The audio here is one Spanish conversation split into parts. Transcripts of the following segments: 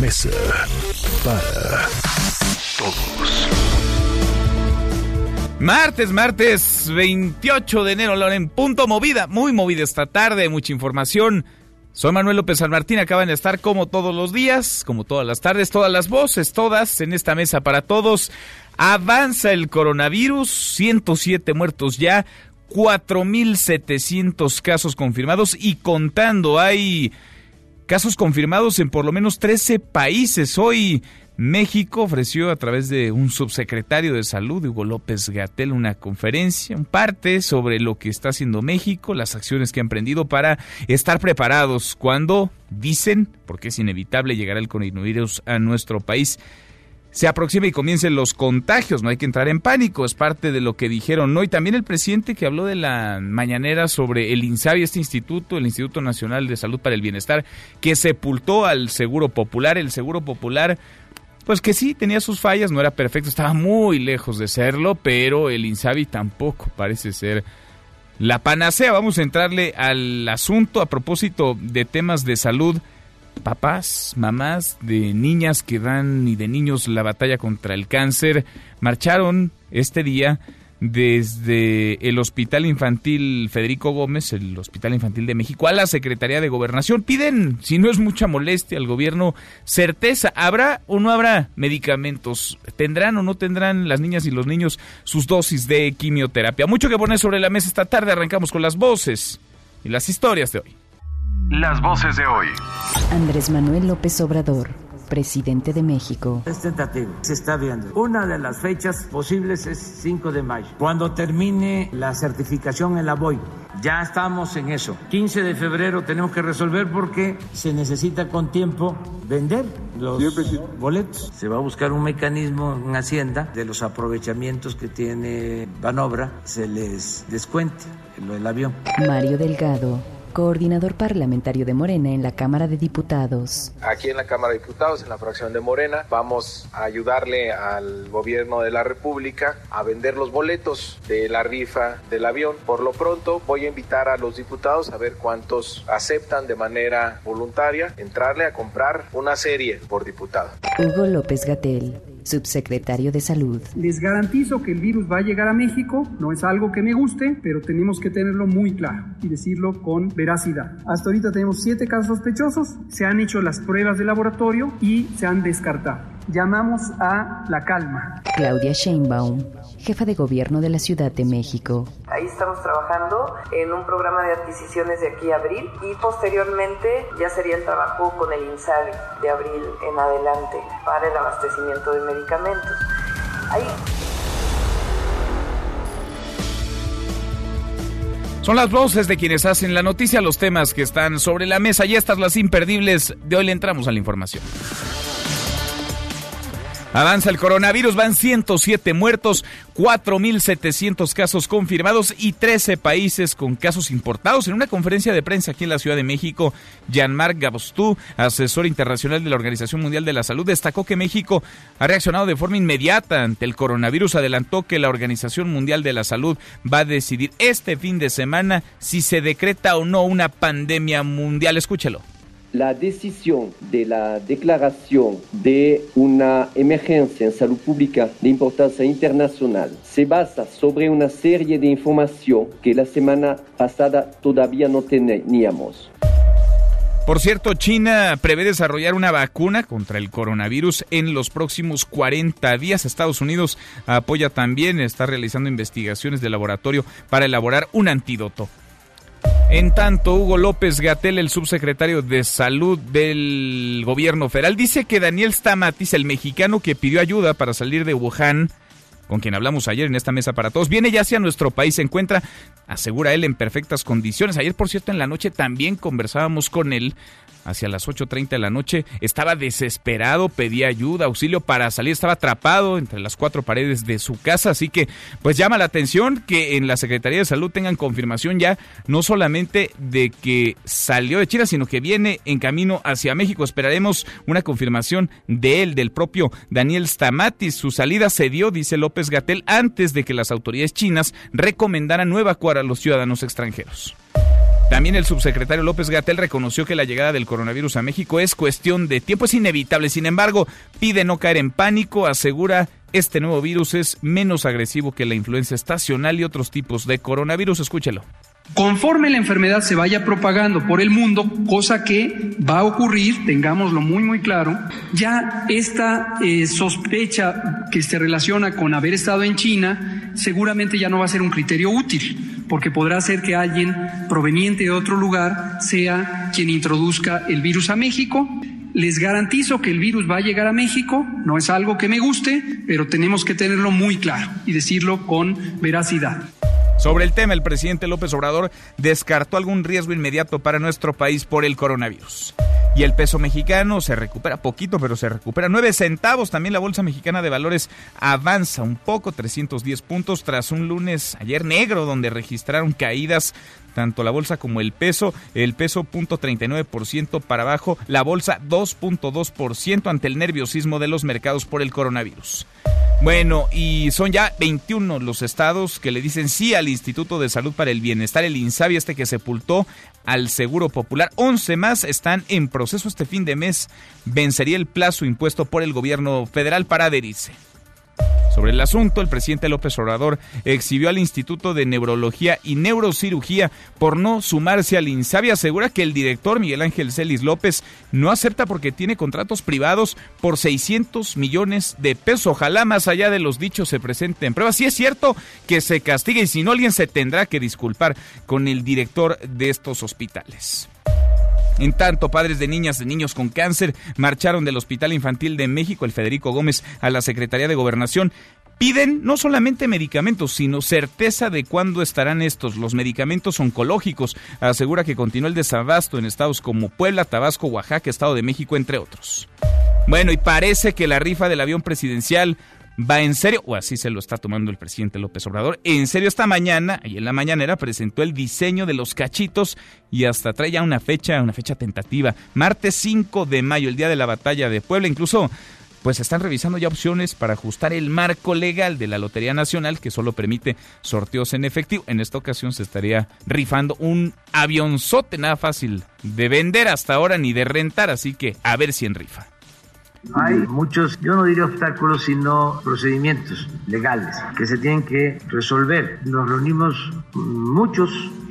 Mesa para Todos. Martes, martes 28 de enero, Loren, en punto movida, muy movida esta tarde, mucha información. Soy Manuel López San Martín, acaban de estar como todos los días, como todas las tardes, todas las voces, todas en esta mesa para todos. Avanza el coronavirus, 107 muertos ya, 4.700 casos confirmados y contando, hay casos confirmados en por lo menos 13 países. Hoy México ofreció a través de un subsecretario de salud, Hugo López Gatel, una conferencia, un parte sobre lo que está haciendo México, las acciones que ha emprendido para estar preparados cuando dicen, porque es inevitable llegar el coronavirus a nuestro país. Se aproxima y comiencen los contagios, no hay que entrar en pánico, es parte de lo que dijeron hoy. También el presidente que habló de la mañanera sobre el INSABI, este instituto, el Instituto Nacional de Salud para el Bienestar, que sepultó al Seguro Popular. El Seguro Popular pues que sí, tenía sus fallas, no era perfecto, estaba muy lejos de serlo, pero el Insabi tampoco parece ser la panacea. Vamos a entrarle al asunto a propósito de temas de salud. Papás, mamás de niñas que dan y de niños la batalla contra el cáncer marcharon este día desde el Hospital Infantil Federico Gómez, el Hospital Infantil de México, a la Secretaría de Gobernación. Piden, si no es mucha molestia al gobierno, certeza. ¿Habrá o no habrá medicamentos? ¿Tendrán o no tendrán las niñas y los niños sus dosis de quimioterapia? Mucho que poner sobre la mesa esta tarde. Arrancamos con las voces y las historias de hoy. Las voces de hoy. Andrés Manuel López Obrador, presidente de México. Es tentativo, se está viendo. Una de las fechas posibles es 5 de mayo, cuando termine la certificación en la BOI. Ya estamos en eso. 15 de febrero tenemos que resolver porque se necesita con tiempo vender los boletos. Se va a buscar un mecanismo en Hacienda de los aprovechamientos que tiene Banobra, se les descuente lo del avión. Mario Delgado, coordinador parlamentario de Morena en la Cámara de Diputados. Aquí en la Cámara de Diputados, en la fracción de Morena, vamos a ayudarle al gobierno de la República a vender los boletos de la rifa del avión. Por lo pronto, voy a invitar a los diputados a ver cuántos aceptan de manera voluntaria entrarle a comprar una serie por diputado. Hugo López Gatel, subsecretario de Salud. Les garantizo que el virus va a llegar a México, no es algo que me guste, pero tenemos que tenerlo muy claro y decirlo con veracidad. Hasta ahorita tenemos siete casos sospechosos, se han hecho las pruebas de laboratorio y se han descartado. Llamamos a la calma. Claudia Sheinbaum, jefa de gobierno de la Ciudad de México. Ahí estamos trabajando en un programa de adquisiciones de aquí a abril y posteriormente ya sería el trabajo con el INSABI de abril en adelante para el abastecimiento de medicamentos. Ahí Son las voces de quienes hacen la noticia, los temas que están sobre la mesa y estas las imperdibles. De hoy le entramos a la información. Avanza el coronavirus, van 107 muertos, 4.700 casos confirmados y 13 países con casos importados. En una conferencia de prensa aquí en la Ciudad de México, Jean-Marc Gabostú, asesor internacional de la Organización Mundial de la Salud, destacó que México ha reaccionado de forma inmediata ante el coronavirus. Adelantó que la Organización Mundial de la Salud va a decidir este fin de semana si se decreta o no una pandemia mundial. Escúchelo. La decisión de la declaración de una emergencia en salud pública de importancia internacional se basa sobre una serie de información que la semana pasada todavía no teníamos. Por cierto, China prevé desarrollar una vacuna contra el coronavirus en los próximos 40 días. Estados Unidos apoya también, está realizando investigaciones de laboratorio para elaborar un antídoto. En tanto, Hugo López Gatel, el subsecretario de Salud del gobierno federal, dice que Daniel Stamatis, el mexicano que pidió ayuda para salir de Wuhan, con quien hablamos ayer en esta mesa para todos, viene ya hacia nuestro país, se encuentra, asegura él, en perfectas condiciones. Ayer, por cierto, en la noche también conversábamos con él hacia las 8.30 de la noche, estaba desesperado, pedía ayuda, auxilio para salir, estaba atrapado entre las cuatro paredes de su casa, así que pues llama la atención que en la Secretaría de Salud tengan confirmación ya no solamente de que salió de China, sino que viene en camino hacia México. Esperaremos una confirmación de él, del propio Daniel Stamatis. Su salida se dio, dice López Gatel, antes de que las autoridades chinas recomendaran no evacuar a los ciudadanos extranjeros. También el subsecretario López Gatel reconoció que la llegada del coronavirus a México es cuestión de tiempo, es inevitable. Sin embargo, pide no caer en pánico, asegura este nuevo virus es menos agresivo que la influenza estacional y otros tipos de coronavirus. Escúchelo. Conforme la enfermedad se vaya propagando por el mundo, cosa que va a ocurrir, tengámoslo muy muy claro, ya esta eh, sospecha que se relaciona con haber estado en China seguramente ya no va a ser un criterio útil, porque podrá ser que alguien proveniente de otro lugar sea quien introduzca el virus a México. Les garantizo que el virus va a llegar a México, no es algo que me guste, pero tenemos que tenerlo muy claro y decirlo con veracidad. Sobre el tema, el presidente López Obrador descartó algún riesgo inmediato para nuestro país por el coronavirus. Y el peso mexicano se recupera poquito, pero se recupera 9 centavos. También la Bolsa Mexicana de Valores avanza un poco, 310 puntos, tras un lunes ayer negro, donde registraron caídas tanto la bolsa como el peso. El peso 0.39% para abajo, la bolsa 2.2% ante el nerviosismo de los mercados por el coronavirus. Bueno, y son ya 21 los estados que le dicen sí al Instituto de Salud para el Bienestar, el INSABI, este que sepultó al Seguro Popular. 11 más están en proceso este fin de mes. Vencería el plazo impuesto por el gobierno federal para adherirse. Sobre el asunto, el presidente López Obrador exhibió al Instituto de Neurología y Neurocirugía por no sumarse al INSABI. Asegura que el director Miguel Ángel Celis López no acepta porque tiene contratos privados por 600 millones de pesos. Ojalá más allá de los dichos se presenten pruebas. Si es cierto que se castigue y si no, alguien se tendrá que disculpar con el director de estos hospitales. En tanto, padres de niñas de niños con cáncer marcharon del Hospital Infantil de México, el Federico Gómez, a la Secretaría de Gobernación. Piden no solamente medicamentos, sino certeza de cuándo estarán estos, los medicamentos oncológicos. Asegura que continúa el desabasto en estados como Puebla, Tabasco, Oaxaca, Estado de México, entre otros. Bueno, y parece que la rifa del avión presidencial va en serio, o así se lo está tomando el presidente López Obrador. En serio, esta mañana, y en la mañanera, presentó el diseño de los cachitos y hasta trae ya una fecha, una fecha tentativa. Martes 5 de mayo, el día de la batalla de Puebla. Incluso, pues están revisando ya opciones para ajustar el marco legal de la Lotería Nacional que solo permite sorteos en efectivo. En esta ocasión se estaría rifando un avionzote, nada fácil de vender hasta ahora ni de rentar, así que a ver si en rifa. Hay muchos, yo no diría obstáculos, sino procedimientos legales que se tienen que resolver. Nos reunimos muchos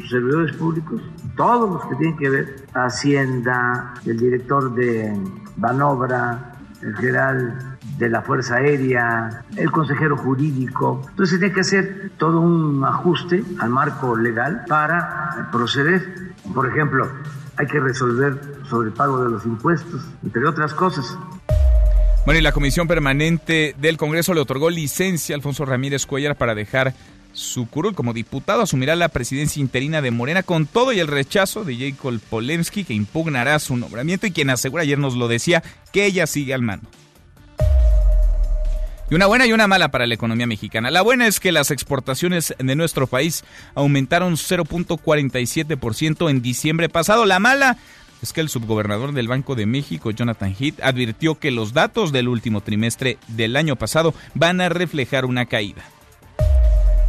servidores públicos, todos los que tienen que ver, Hacienda, el director de Banobra, el general de la Fuerza Aérea, el consejero jurídico. Entonces tiene que hacer todo un ajuste al marco legal para proceder. Por ejemplo, hay que resolver sobre el pago de los impuestos, entre otras cosas. Bueno, y la Comisión Permanente del Congreso le otorgó licencia a Alfonso Ramírez Cuellar para dejar su curul como diputado. Asumirá la presidencia interina de Morena con todo y el rechazo de Jacob Polemski, que impugnará su nombramiento y quien asegura, ayer nos lo decía, que ella sigue al mando. Y una buena y una mala para la economía mexicana. La buena es que las exportaciones de nuestro país aumentaron 0.47% en diciembre pasado. La mala es que el subgobernador del Banco de México, Jonathan Heath, advirtió que los datos del último trimestre del año pasado van a reflejar una caída.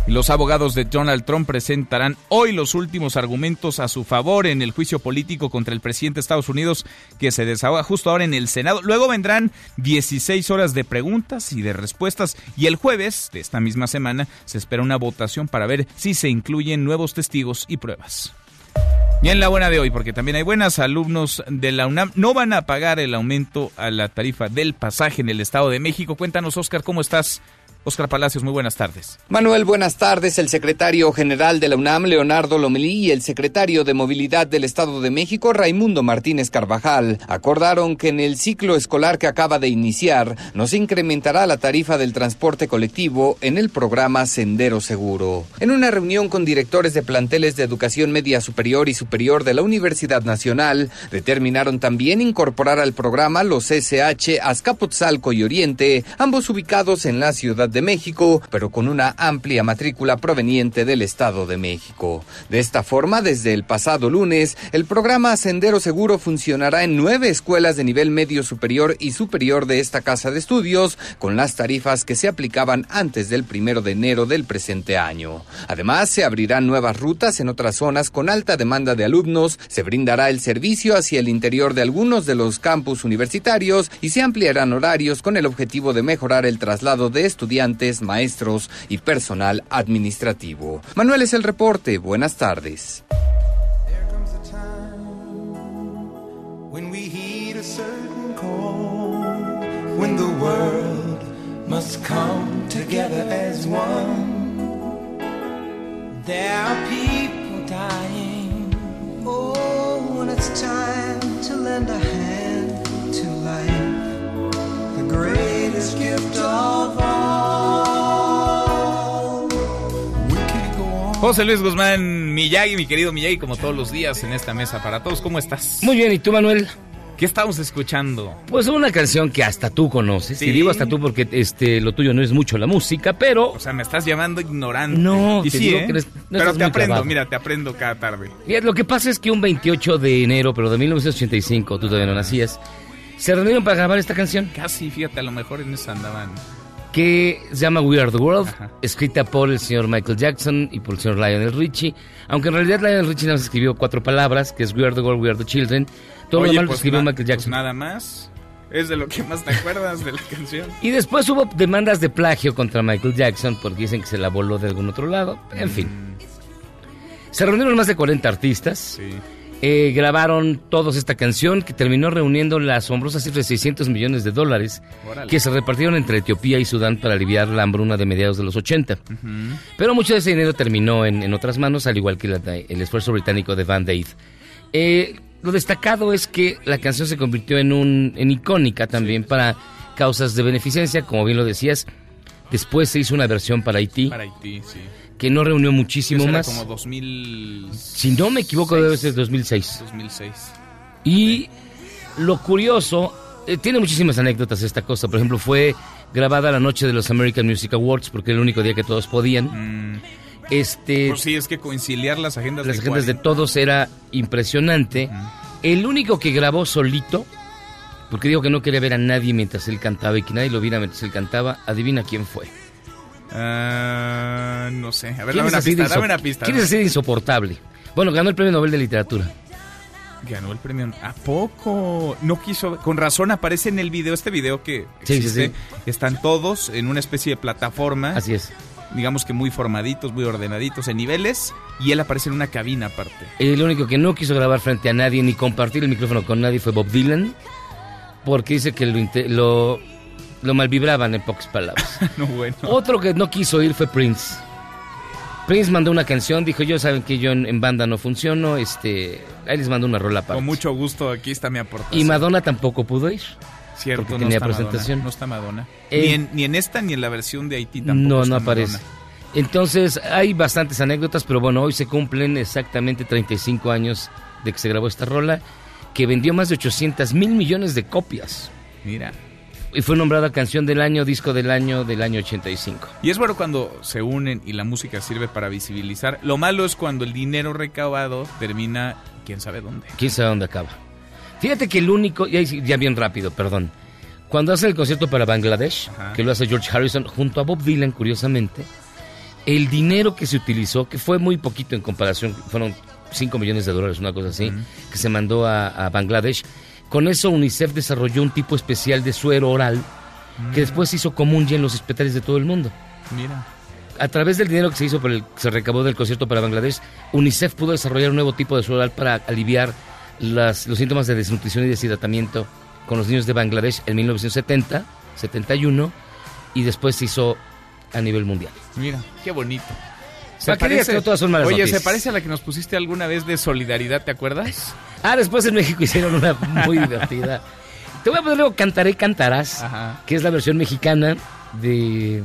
Los abogados de Donald Trump presentarán hoy los últimos argumentos a su favor en el juicio político contra el presidente de Estados Unidos que se desahoga justo ahora en el Senado. Luego vendrán 16 horas de preguntas y de respuestas y el jueves de esta misma semana se espera una votación para ver si se incluyen nuevos testigos y pruebas. Y en la buena de hoy, porque también hay buenas alumnos de la UNAM, no van a pagar el aumento a la tarifa del pasaje en el Estado de México. Cuéntanos, Oscar, ¿cómo estás? Oscar Palacios, muy buenas tardes. Manuel, buenas tardes. El secretario general de la UNAM, Leonardo Lomelí, y el secretario de Movilidad del Estado de México, Raimundo Martínez Carvajal, acordaron que en el ciclo escolar que acaba de iniciar no se incrementará la tarifa del transporte colectivo en el programa Sendero Seguro. En una reunión con directores de planteles de educación media superior y superior de la Universidad Nacional, determinaron también incorporar al programa los SH Azcapotzalco y Oriente, ambos ubicados en la Ciudad de México, pero con una amplia matrícula proveniente del Estado de México. De esta forma, desde el pasado lunes, el programa Sendero Seguro funcionará en nueve escuelas de nivel medio superior y superior de esta casa de estudios, con las tarifas que se aplicaban antes del primero de enero del presente año. Además, se abrirán nuevas rutas en otras zonas con alta demanda de alumnos, se brindará el servicio hacia el interior de algunos de los campus universitarios y se ampliarán horarios con el objetivo de mejorar el traslado de estudiantes maestros y personal administrativo. Manuel es el reporte. Buenas tardes. Must come together as one. There are people dying. Oh, when it's time to lend a hand to life, greatest gift of José Luis Guzmán Miyagi, mi querido Miyagi, como todos los días en esta mesa para todos. ¿Cómo estás? Muy bien, ¿y tú, Manuel? ¿Qué estamos escuchando? Pues una canción que hasta tú conoces. Y digo hasta tú porque este lo tuyo no es mucho la música, pero. O sea, me estás llamando ignorante. No, y te sí, digo ¿eh? que eres- no Pero estás te muy aprendo, clavado. mira, te aprendo cada tarde. Mira, lo que pasa es que un 28 de enero, pero de 1985, tú todavía no nacías, se reunieron para grabar esta canción Casi, fíjate, a lo mejor en esa andaban. que se llama We Are the World, escrita por el señor Michael Jackson y por el señor Lionel Richie. Aunque en realidad Lionel Richie nada más escribió cuatro palabras, que es We Are the World, We Are the Children. Todo Oye, lo demás pues escribió Michael Jackson. pues nada más. Es de lo que más te acuerdas de la canción. Y después hubo demandas de plagio contra Michael Jackson porque dicen que se la voló de algún otro lado. En fin. Se reunieron más de 40 artistas. Eh, grabaron todos esta canción que terminó reuniendo la asombrosa cifra de 600 millones de dólares que se repartieron entre Etiopía y Sudán para aliviar la hambruna de mediados de los 80. Pero mucho de ese dinero terminó en, en otras manos, al igual que la- el esfuerzo británico de Van Aid. Eh, lo destacado es que la canción se convirtió en, un, en icónica también para causas de beneficencia, como bien lo decías. Después se hizo una versión para Haití, Para Haití, sí. Que no reunió muchísimo era más. como 2000. Si no me equivoco, debe ser 2006. 2006. Y lo curioso, eh, tiene muchísimas anécdotas esta cosa. Por ejemplo, fue grabada la noche de los American Music Awards, porque era el único día que todos podían. Este, Pues sí, es que conciliar las agendas las de agendas de 40. todos era impresionante. El único que grabó solito, porque dijo que no quería ver a nadie mientras él cantaba y que nadie lo viera mientras él cantaba, adivina quién fue. Ah, no sé. A ver, ¿Quién dame una pista, dame una pista. ¿Quién es así de insoportable? Bueno, ganó el premio Nobel de Literatura. Ganó el premio. ¿A poco? No quiso. Con razón aparece en el video, este video que Sí, sí, existe. sí. Están todos en una especie de plataforma. Así es. Digamos que muy formaditos, muy ordenaditos en niveles. Y él aparece en una cabina aparte. El único que no quiso grabar frente a nadie ni compartir el micrófono con nadie fue Bob Dylan, porque dice que lo, lo malvibraban en pocas palabras. no, bueno. Otro que no quiso ir fue Prince. Prince mandó una canción, dijo, yo saben que yo en, en banda no funciono, este, ahí les mando una rola para. Con mucho gusto, aquí está mi aportación. Y Madonna tampoco pudo ir. Cierto, porque no tenía está presentación. Madonna, no está Madonna. Eh, ni, en, ni en esta ni en la versión de Haití tampoco. No, está no aparece. Madonna. Entonces, hay bastantes anécdotas, pero bueno, hoy se cumplen exactamente 35 años de que se grabó esta rola, que vendió más de 800 mil millones de copias. Mira. Y fue nombrada canción del año, disco del año, del año 85. Y es bueno cuando se unen y la música sirve para visibilizar. Lo malo es cuando el dinero recaudado termina quién sabe dónde. ¿Quién sabe dónde acaba? Fíjate que el único, ya, ya bien rápido, perdón. Cuando hace el concierto para Bangladesh, Ajá. que lo hace George Harrison junto a Bob Dylan, curiosamente, el dinero que se utilizó, que fue muy poquito en comparación, fueron 5 millones de dólares, una cosa así, que se mandó a, a Bangladesh, con eso UNICEF desarrolló un tipo especial de suero oral que después se hizo común ya en los hospitales de todo el mundo. Mira. A través del dinero que se hizo por el que se recabó del concierto para Bangladesh, UNICEF pudo desarrollar un nuevo tipo de suero oral para aliviar las- los síntomas de desnutrición y deshidratamiento con los niños de Bangladesh en 1970, 71, y después se hizo a nivel mundial. Mira, qué bonito. Se parece, que todas son malas Oye, noticias. se parece a la que nos pusiste alguna vez de solidaridad, ¿te acuerdas? Ah, después en México hicieron una muy divertida. Te voy a poner luego Cantaré Cantarás, que es la versión mexicana de...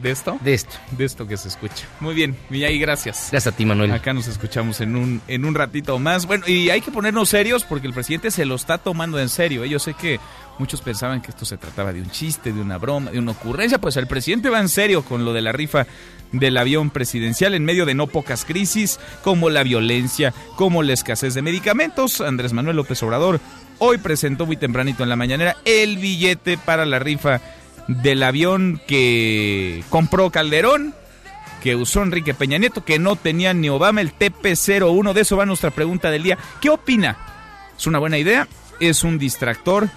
¿De esto? De esto. De esto que se escucha. Muy bien, Miyagi, gracias. Gracias a ti, Manuel. Acá nos escuchamos en un, en un ratito más. Bueno, y hay que ponernos serios porque el presidente se lo está tomando en serio. ¿eh? Yo sé que muchos pensaban que esto se trataba de un chiste, de una broma, de una ocurrencia. Pues el presidente va en serio con lo de la rifa del avión presidencial en medio de no pocas crisis, como la violencia, como la escasez de medicamentos. Andrés Manuel López Obrador hoy presentó muy tempranito en la mañanera el billete para la rifa del avión que compró Calderón, que usó Enrique Peña Nieto, que no tenía ni Obama, el TP-01. De eso va nuestra pregunta del día. ¿Qué opina? ¿Es una buena idea? ¿Es un distractor?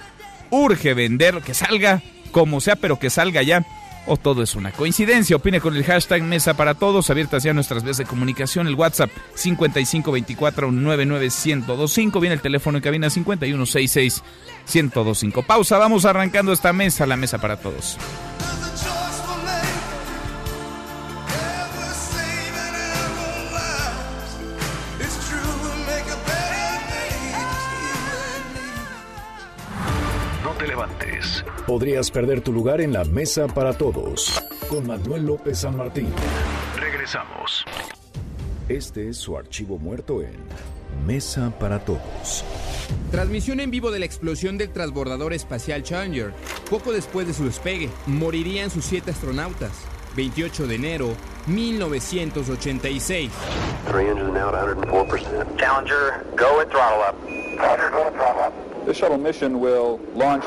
¿Urge venderlo? Que salga como sea, pero que salga ya. ¿O todo es una coincidencia? Opine con el hashtag Mesa para Todos, abiertas ya nuestras vías de comunicación, el WhatsApp 5524-99125, viene el teléfono en cabina 5166-1025. Pausa, vamos arrancando esta mesa, la Mesa para Todos. Podrías perder tu lugar en la mesa para todos. Con Manuel López San Martín. Regresamos. Este es su archivo muerto en Mesa para Todos. Transmisión en vivo de la explosión del transbordador espacial Challenger. Poco después de su despegue, morirían sus siete astronautas. 28 de enero 1986. Three engines now at 104%. Challenger, go at throttle up. Roger, go at throttle up. This shuttle mission will launch,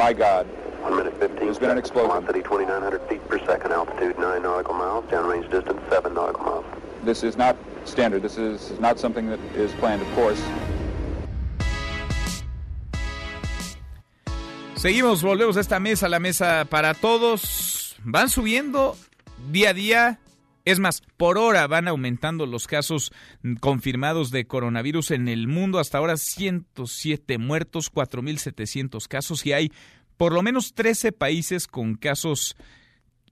my God. One minute 15 There's been an explosion. Velocity 2,900 feet per second. Altitude 9 nautical miles. Downrange distance 7 nautical miles. This is not standard. This is not something that is planned, of course. Seguimos, volvemos a esta mesa, la mesa para todos. Van subiendo día a día. Es más, por hora van aumentando los casos confirmados de coronavirus en el mundo. Hasta ahora 107 muertos, 4.700 casos y hay por lo menos 13 países con casos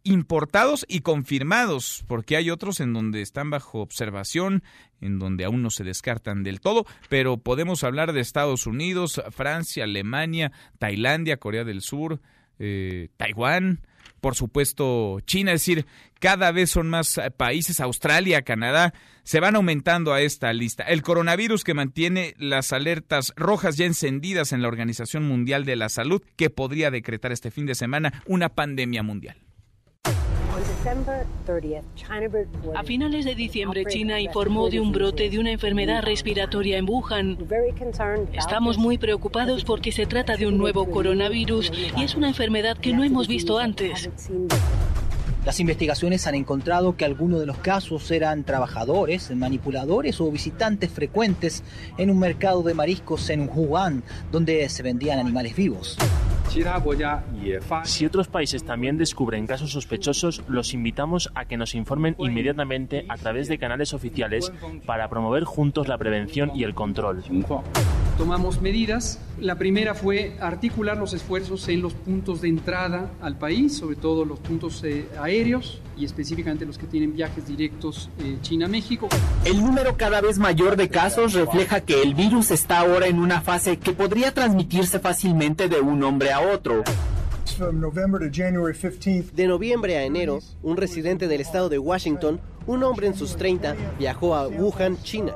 importados y confirmados, porque hay otros en donde están bajo observación, en donde aún no se descartan del todo, pero podemos hablar de Estados Unidos, Francia, Alemania, Tailandia, Corea del Sur, eh, Taiwán, por supuesto China, es decir, cada vez son más países, Australia, Canadá, se van aumentando a esta lista. El coronavirus que mantiene las alertas rojas ya encendidas en la Organización Mundial de la Salud, que podría decretar este fin de semana una pandemia mundial. A finales de diciembre, China informó de un brote de una enfermedad respiratoria en Wuhan. Estamos muy preocupados porque se trata de un nuevo coronavirus y es una enfermedad que no hemos visto antes. Las investigaciones han encontrado que algunos de los casos eran trabajadores, manipuladores o visitantes frecuentes en un mercado de mariscos en Wuhan, donde se vendían animales vivos. Si otros países también descubren casos sospechosos, los invitamos a que nos informen inmediatamente a través de canales oficiales para promover juntos la prevención y el control. Tomamos medidas. La primera fue articular los esfuerzos en los puntos de entrada al país, sobre todo los puntos eh, aéreos y específicamente los que tienen viajes directos eh, China-México. El número cada vez mayor de casos refleja que el virus está ahora en una fase que podría transmitirse fácilmente de un hombre a otro. De noviembre a enero, un residente del estado de Washington, un hombre en sus 30, viajó a Wuhan, China.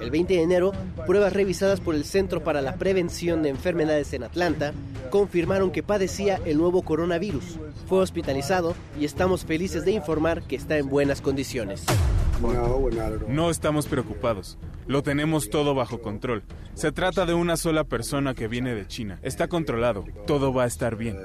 El 20 de enero, pruebas revisadas por el Centro para la Prevención de Enfermedades en Atlanta confirmaron que padecía el nuevo coronavirus. Fue hospitalizado y estamos felices de informar que está en buenas condiciones. No estamos preocupados. Lo tenemos todo bajo control. Se trata de una sola persona que viene de China. Está controlado. Todo va a estar bien.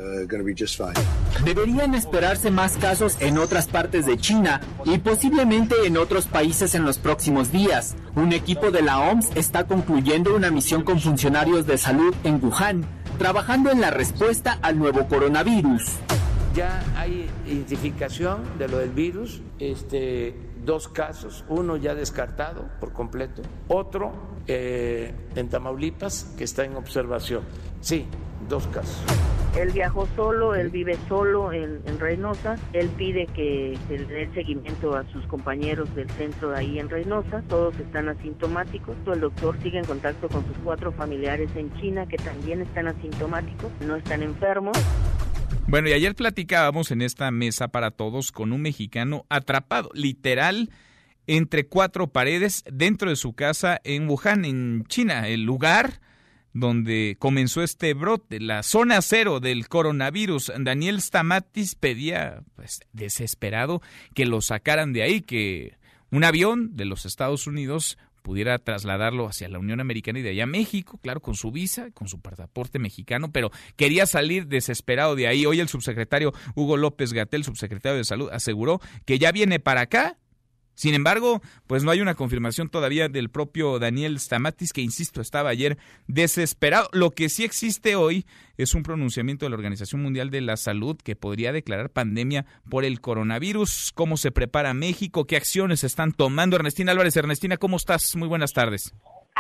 Deberían esperarse más casos en otras partes de China y posiblemente en otros países en los próximos días. Un equipo de la OMS está concluyendo una misión con funcionarios de salud en Wuhan, trabajando en la respuesta al nuevo coronavirus. Ya hay identificación de lo del virus, este, dos casos, uno ya descartado por completo, otro eh, en Tamaulipas que está en observación. Sí, dos casos. Él viajó solo, él vive solo en, Reynosa. Él pide que se le dé seguimiento a sus compañeros del centro de ahí en Reynosa. Todos están asintomáticos. El doctor sigue en contacto con sus cuatro familiares en China que también están asintomáticos, no están enfermos. Bueno, y ayer platicábamos en esta mesa para todos con un mexicano atrapado, literal, entre cuatro paredes dentro de su casa en Wuhan, en China, el lugar donde comenzó este brote, la zona cero del coronavirus. Daniel Stamatis pedía, pues, desesperado, que lo sacaran de ahí, que un avión de los Estados Unidos pudiera trasladarlo hacia la Unión Americana y de allá a México, claro, con su visa, con su pasaporte mexicano, pero quería salir desesperado de ahí. Hoy el subsecretario Hugo López Gatel, subsecretario de Salud, aseguró que ya viene para acá sin embargo, pues no hay una confirmación todavía del propio Daniel Stamatis, que insisto, estaba ayer desesperado. Lo que sí existe hoy es un pronunciamiento de la Organización Mundial de la Salud que podría declarar pandemia por el coronavirus. ¿Cómo se prepara México? ¿Qué acciones están tomando? Ernestina Álvarez, Ernestina, ¿cómo estás? Muy buenas tardes.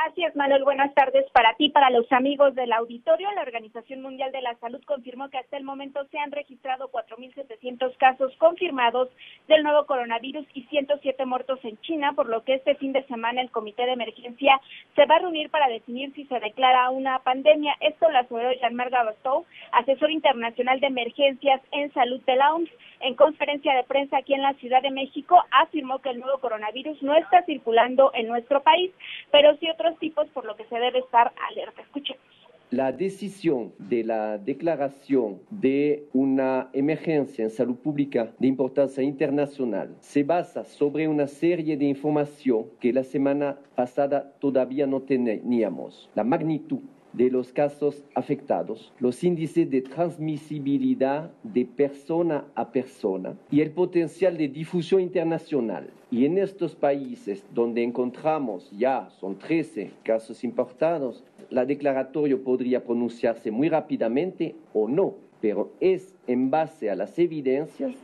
Así es, Manuel. Buenas tardes para ti, para los amigos del auditorio. La Organización Mundial de la Salud confirmó que hasta el momento se han registrado 4.700 casos confirmados del nuevo coronavirus y 107 muertos en China, por lo que este fin de semana el Comité de Emergencia se va a reunir para definir si se declara una pandemia. Esto lo aseguró Jean-Marc Gabastow, asesor internacional de emergencias en salud de la OMS. En conferencia de prensa aquí en la Ciudad de México, afirmó que el nuevo coronavirus no está circulando en nuestro país, pero sí otros tipos por lo que se debe estar alerta. Escuchemos. La decisión de la declaración de una emergencia en salud pública de importancia internacional se basa sobre una serie de información que la semana pasada todavía no teníamos. La magnitud de los casos afectados, los índices de transmisibilidad de persona a persona y el potencial de difusión internacional. Y en estos países donde encontramos ya, son 13 casos importados, la declaratorio podría pronunciarse muy rápidamente o no, pero es en base a las evidencias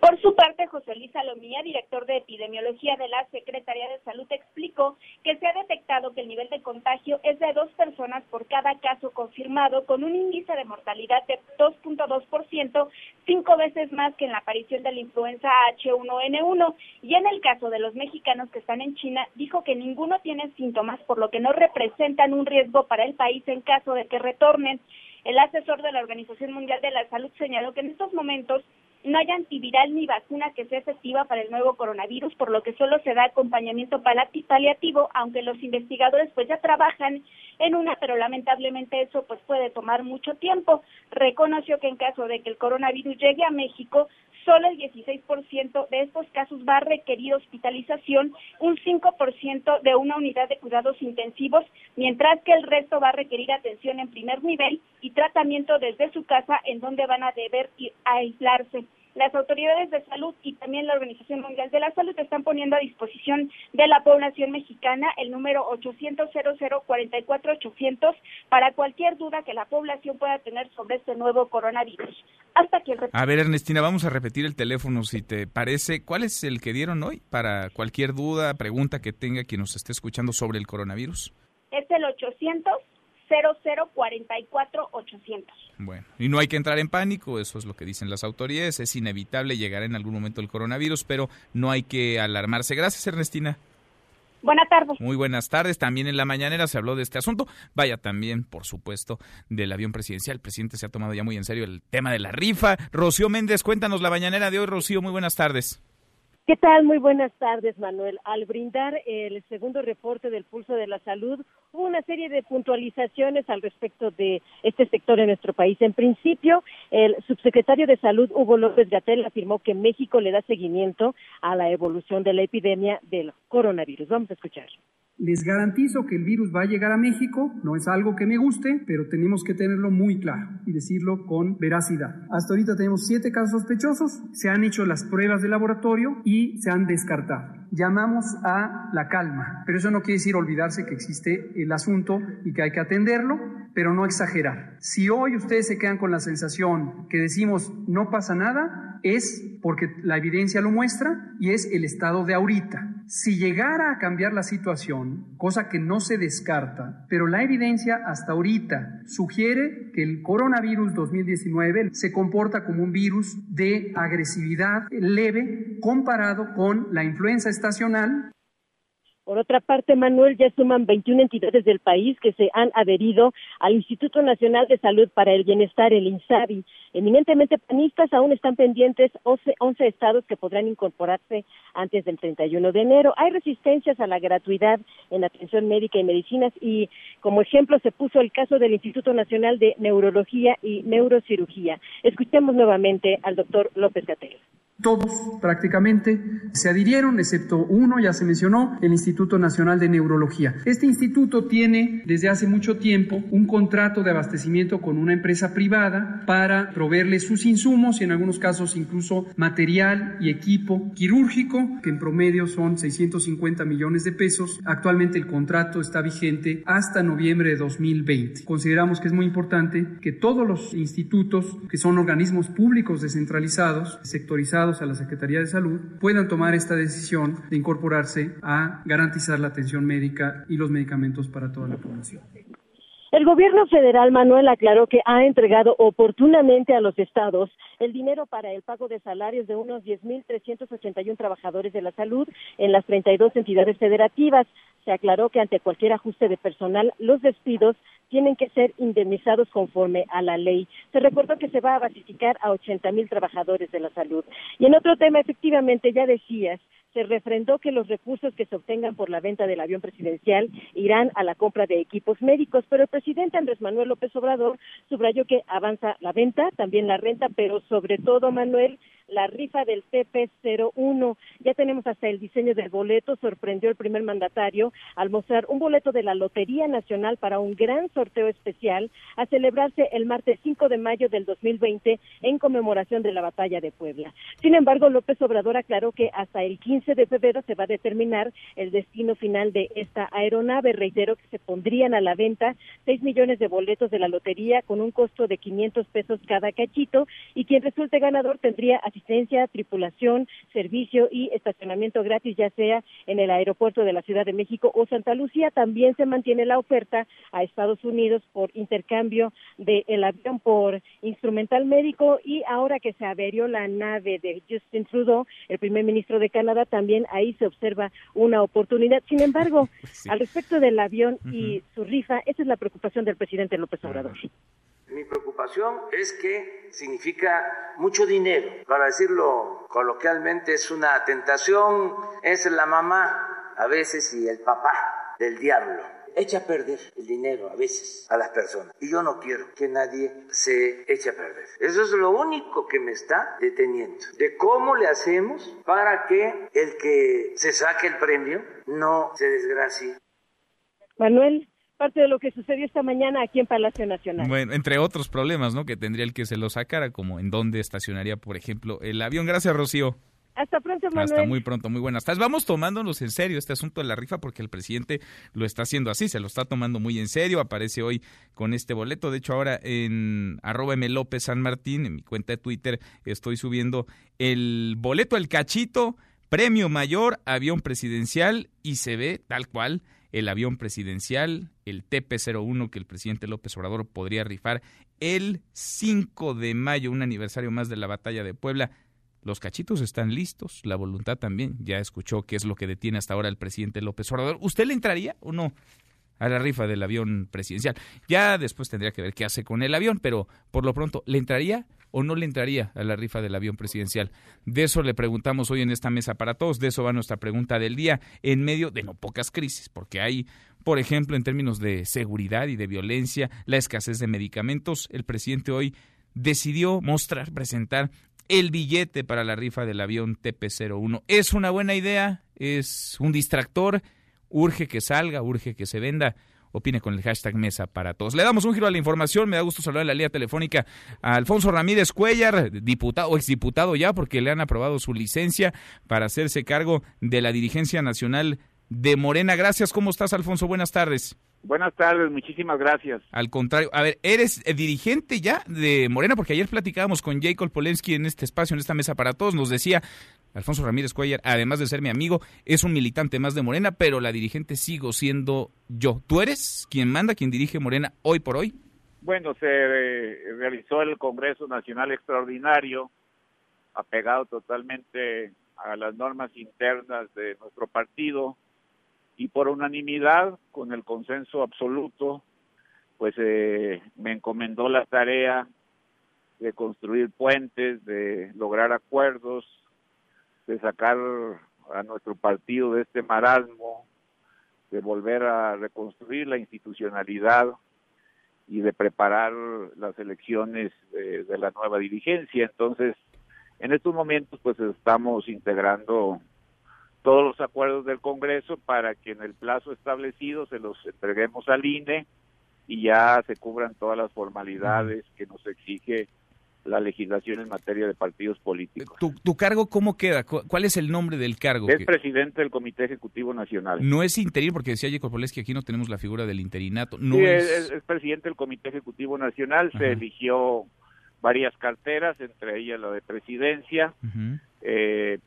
por su parte, José Luis Salomía, director de epidemiología de la Secretaría de Salud, explicó que se ha detectado que el nivel de contagio es de dos personas por cada caso confirmado, con un índice de mortalidad de 2.2%, cinco veces más que en la aparición de la influenza H1N1. Y en el caso de los mexicanos que están en China, dijo que ninguno tiene síntomas, por lo que no representan un riesgo para el país en caso de que retornen. El asesor de la Organización Mundial de la Salud señaló que en estos momentos no hay antiviral ni vacuna que sea efectiva para el nuevo coronavirus, por lo que solo se da acompañamiento paliativo, aunque los investigadores pues ya trabajan en una, pero lamentablemente eso pues puede tomar mucho tiempo. Reconoció que en caso de que el coronavirus llegue a México, solo el 16% de estos casos va a requerir hospitalización, un 5% de una unidad de cuidados intensivos, mientras que el resto va a requerir atención en primer nivel y tratamiento desde su casa en donde van a deber aislarse. Las autoridades de salud y también la Organización Mundial de la Salud están poniendo a disposición de la población mexicana el número 800 44 800 para cualquier duda que la población pueda tener sobre este nuevo coronavirus. Hasta aquí el A ver, Ernestina, vamos a repetir el teléfono si te parece. ¿Cuál es el que dieron hoy para cualquier duda, pregunta que tenga quien nos esté escuchando sobre el coronavirus? Es el 800 0044 800. Bueno, y no hay que entrar en pánico, eso es lo que dicen las autoridades, es inevitable llegar en algún momento el coronavirus, pero no hay que alarmarse. Gracias, Ernestina. Buenas tardes. Muy buenas tardes. También en la mañanera se habló de este asunto. Vaya también, por supuesto, del avión presidencial. El presidente se ha tomado ya muy en serio el tema de la rifa. Rocío Méndez, cuéntanos la mañanera de hoy. Rocío, muy buenas tardes. ¿Qué tal? Muy buenas tardes, Manuel. Al brindar el segundo reporte del pulso de la salud, hubo una serie de puntualizaciones al respecto de este sector en nuestro país. En principio, el subsecretario de Salud, Hugo López Gatel, afirmó que México le da seguimiento a la evolución de la epidemia del coronavirus. Vamos a escuchar. Les garantizo que el virus va a llegar a México, no es algo que me guste, pero tenemos que tenerlo muy claro y decirlo con veracidad. Hasta ahorita tenemos siete casos sospechosos, se han hecho las pruebas de laboratorio y se han descartado. Llamamos a la calma, pero eso no quiere decir olvidarse que existe el asunto y que hay que atenderlo, pero no exagerar. Si hoy ustedes se quedan con la sensación que decimos no pasa nada, es porque la evidencia lo muestra y es el estado de ahorita. Si llegara a cambiar la situación, cosa que no se descarta, pero la evidencia hasta ahorita sugiere que el coronavirus 2019 se comporta como un virus de agresividad leve comparado con la influenza estacional por otra parte, Manuel, ya suman 21 entidades del país que se han adherido al Instituto Nacional de Salud para el Bienestar, el INSABI. Eminentemente panistas, aún están pendientes 11, 11 estados que podrán incorporarse antes del 31 de enero. Hay resistencias a la gratuidad en atención médica y medicinas y como ejemplo se puso el caso del Instituto Nacional de Neurología y Neurocirugía. Escuchemos nuevamente al doctor López Gatel. Todos prácticamente se adhirieron, excepto uno, ya se mencionó, el Instituto Nacional de Neurología. Este instituto tiene desde hace mucho tiempo un contrato de abastecimiento con una empresa privada para proveerle sus insumos y en algunos casos incluso material y equipo quirúrgico, que en promedio son 650 millones de pesos. Actualmente el contrato está vigente hasta noviembre de 2020. Consideramos que es muy importante que todos los institutos, que son organismos públicos descentralizados, sectorizados, a la Secretaría de Salud puedan tomar esta decisión de incorporarse a garantizar la atención médica y los medicamentos para toda la población. El gobierno federal, Manuel, aclaró que ha entregado oportunamente a los estados el dinero para el pago de salarios de unos 10.381 trabajadores de la salud en las 32 entidades federativas. Se aclaró que ante cualquier ajuste de personal, los despidos tienen que ser indemnizados conforme a la ley. Se recordó que se va a basificar a 80 mil trabajadores de la salud. Y en otro tema, efectivamente, ya decías, se refrendó que los recursos que se obtengan por la venta del avión presidencial irán a la compra de equipos médicos, pero el presidente Andrés Manuel López Obrador subrayó que avanza la venta, también la renta, pero sobre todo, Manuel, la rifa del CP01. Ya tenemos hasta el diseño del boleto, sorprendió el primer mandatario al mostrar un boleto de la Lotería Nacional para un gran sorteo especial a celebrarse el martes 5 de mayo del 2020 en conmemoración de la batalla de Puebla. Sin embargo, López Obrador aclaró que hasta el 15 de febrero se va a determinar el destino final de esta aeronave. Reitero que se pondrían a la venta 6 millones de boletos de la lotería con un costo de 500 pesos cada cachito y quien resulte ganador tendría asistencia, tripulación, servicio y estacionamiento gratis, ya sea en el aeropuerto de la Ciudad de México o Santa Lucía. También se mantiene la oferta a Estados Unidos por intercambio del avión por instrumental médico y ahora que se averió la nave de Justin Trudeau, el primer ministro de Canadá, también ahí se observa una oportunidad. Sin embargo, al respecto del avión y su rifa, esa es la preocupación del presidente López Obrador. Mi preocupación es que significa mucho dinero. Para decirlo coloquialmente, es una tentación, es la mamá a veces y el papá del diablo. Echa a perder el dinero a veces a las personas. Y yo no quiero que nadie se eche a perder. Eso es lo único que me está deteniendo. De cómo le hacemos para que el que se saque el premio no se desgracie. Manuel, parte de lo que sucedió esta mañana aquí en Palacio Nacional. Bueno, entre otros problemas, ¿no? Que tendría el que se lo sacara, como en dónde estacionaría, por ejemplo, el avión. Gracias, Rocío. Hasta pronto, Manuel. Hasta muy pronto, muy buenas tardes. Vamos tomándonos en serio este asunto de la rifa porque el presidente lo está haciendo así, se lo está tomando muy en serio. Aparece hoy con este boleto. De hecho, ahora en arroba M. López San Martín, en mi cuenta de Twitter, estoy subiendo el boleto, el cachito, premio mayor, avión presidencial y se ve tal cual el avión presidencial, el TP-01 que el presidente López Obrador podría rifar el 5 de mayo, un aniversario más de la batalla de Puebla. Los cachitos están listos, la voluntad también. Ya escuchó qué es lo que detiene hasta ahora el presidente López Obrador. ¿Usted le entraría o no a la rifa del avión presidencial? Ya después tendría que ver qué hace con el avión, pero por lo pronto, ¿le entraría o no le entraría a la rifa del avión presidencial? De eso le preguntamos hoy en esta mesa para todos. De eso va nuestra pregunta del día en medio de no pocas crisis, porque hay por ejemplo, en términos de seguridad y de violencia, la escasez de medicamentos, el presidente hoy decidió mostrar, presentar el billete para la rifa del avión TP-01. ¿Es una buena idea? ¿Es un distractor? ¿Urge que salga? ¿Urge que se venda? Opine con el hashtag Mesa para Todos. Le damos un giro a la información. Me da gusto saludar en la línea telefónica a Alfonso Ramírez Cuellar, diputado o exdiputado ya, porque le han aprobado su licencia para hacerse cargo de la dirigencia nacional de Morena. Gracias. ¿Cómo estás, Alfonso? Buenas tardes. Buenas tardes, muchísimas gracias. Al contrario, a ver, ¿eres eh, dirigente ya de Morena? Porque ayer platicábamos con Jacob Polensky en este espacio, en esta mesa para todos. Nos decía, Alfonso Ramírez Cuellar, además de ser mi amigo, es un militante más de Morena, pero la dirigente sigo siendo yo. ¿Tú eres quien manda, quien dirige Morena hoy por hoy? Bueno, se eh, realizó el Congreso Nacional Extraordinario, apegado totalmente a las normas internas de nuestro partido y por unanimidad, con el consenso absoluto, pues eh, me encomendó la tarea de construir puentes, de lograr acuerdos, de sacar a nuestro partido de este marasmo, de volver a reconstruir la institucionalidad y de preparar las elecciones de, de la nueva dirigencia. Entonces, en estos momentos, pues estamos integrando todos los acuerdos del Congreso para que en el plazo establecido se los entreguemos al INE y ya se cubran todas las formalidades que nos exige la legislación en materia de partidos políticos. ¿Tu, cargo cómo queda? ¿Cuál es el nombre del cargo? Es presidente del Comité Ejecutivo Nacional. No es interino, porque decía Jacob que aquí no tenemos la figura del interinato. No sí, es... Es, presidente del Comité Ejecutivo Nacional, se eligió varias carteras, entre ellas la de presidencia. eh,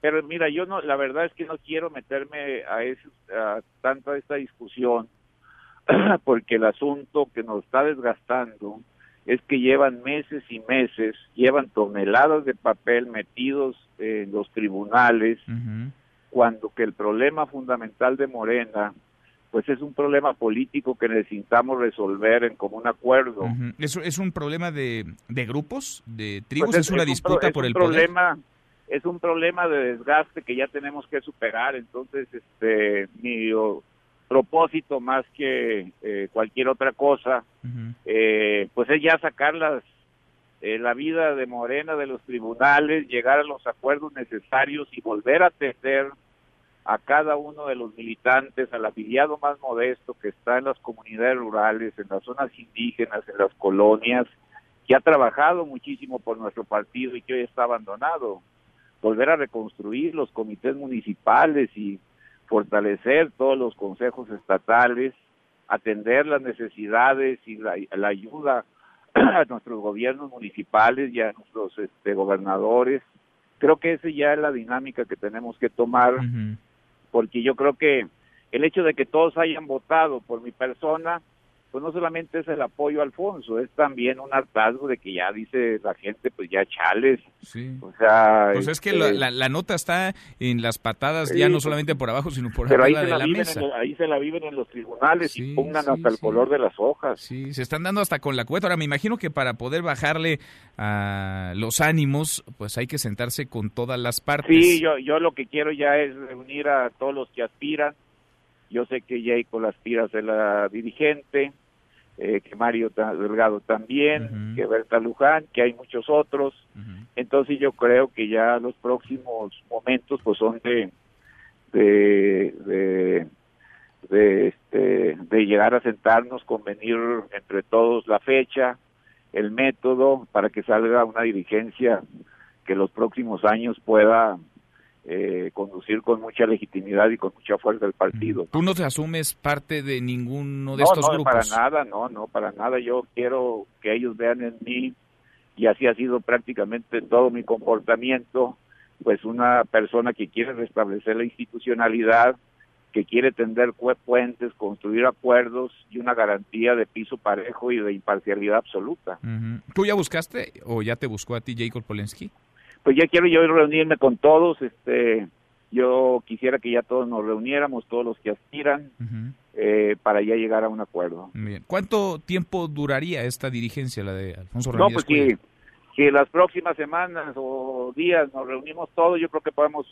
pero mira, yo no, la verdad es que no quiero meterme a, eso, a tanta esta discusión, porque el asunto que nos está desgastando es que llevan meses y meses, llevan toneladas de papel metidos en los tribunales, cuando que el problema fundamental de Morena pues es un problema político que necesitamos resolver en común acuerdo. ¿Eso ¿Es un problema de, de grupos, de tribus? Pues ¿Es, una disputa por el problema, Es un problema de desgaste que ya tenemos que superar. Entonces, este mi propósito más que eh, cualquier otra cosa, eh, pues es ya sacar las, eh, la vida de Morena de los tribunales, llegar a los acuerdos necesarios y volver a atender a cada uno de los militantes, al afiliado más modesto que está en las comunidades rurales, en las zonas indígenas, en las colonias, que ha trabajado muchísimo por nuestro partido y que hoy está abandonado. Volver a reconstruir los comités municipales y fortalecer todos los consejos estatales, atender las necesidades y la, la ayuda a nuestros gobiernos municipales y a nuestros este, gobernadores. Creo que esa ya es la dinámica que tenemos que tomar porque yo creo que el hecho de que todos hayan votado por mi persona, pues no solamente es el apoyo a Alfonso, es también un hartazgo de que ya dice la gente, pues ya chales. Sí. O sea. Pues es que la, este, la, nota está en las patadas, ya no solamente por abajo, sino por pero ahí arriba se de la, la viven mesa. en lo- ahí se la viven en los tribunales Sí, y sí, hasta el color de las hojas. Sí, se están dando hasta con la cueta. Ahora, me imagino que para poder bajarle a los ánimos, pues hay que sentarse con todas las partes. Sí, yo, yo lo que quiero ya es reunir a todos los que aspiran. Yo sé que Jacob aspira a ser la dirigente, eh, que Mario Delgado también, que Berta Luján, que hay muchos otros. Entonces yo creo que ya los próximos momentos pues son de de de, de, este, de llegar a sentarnos, convenir entre todos la fecha, el método para que salga una dirigencia que los próximos años pueda eh, conducir con mucha legitimidad y con mucha fuerza el partido. Tú no te asumes parte de ninguno de no, estos no, grupos. para nada, no, no, para nada. Yo quiero que ellos vean en mí, y así ha sido prácticamente todo mi comportamiento, pues una persona que quiere restablecer la institucionalidad, que quiere tender puentes, construir acuerdos y una garantía de piso parejo y de imparcialidad absoluta. ¿Tú ya buscaste o ya te buscó a ti Jacob Polensky? Pues ya quiero yo reunirme con todos, este, yo quisiera que ya todos nos reuniéramos, todos los que aspiran, eh, para ya llegar a un acuerdo. Bien. ¿Cuánto tiempo duraría esta dirigencia, la de Alfonso No, Ramírez? pues Cuellar? si, si las próximas semanas o días nos reunimos todos, yo creo que podemos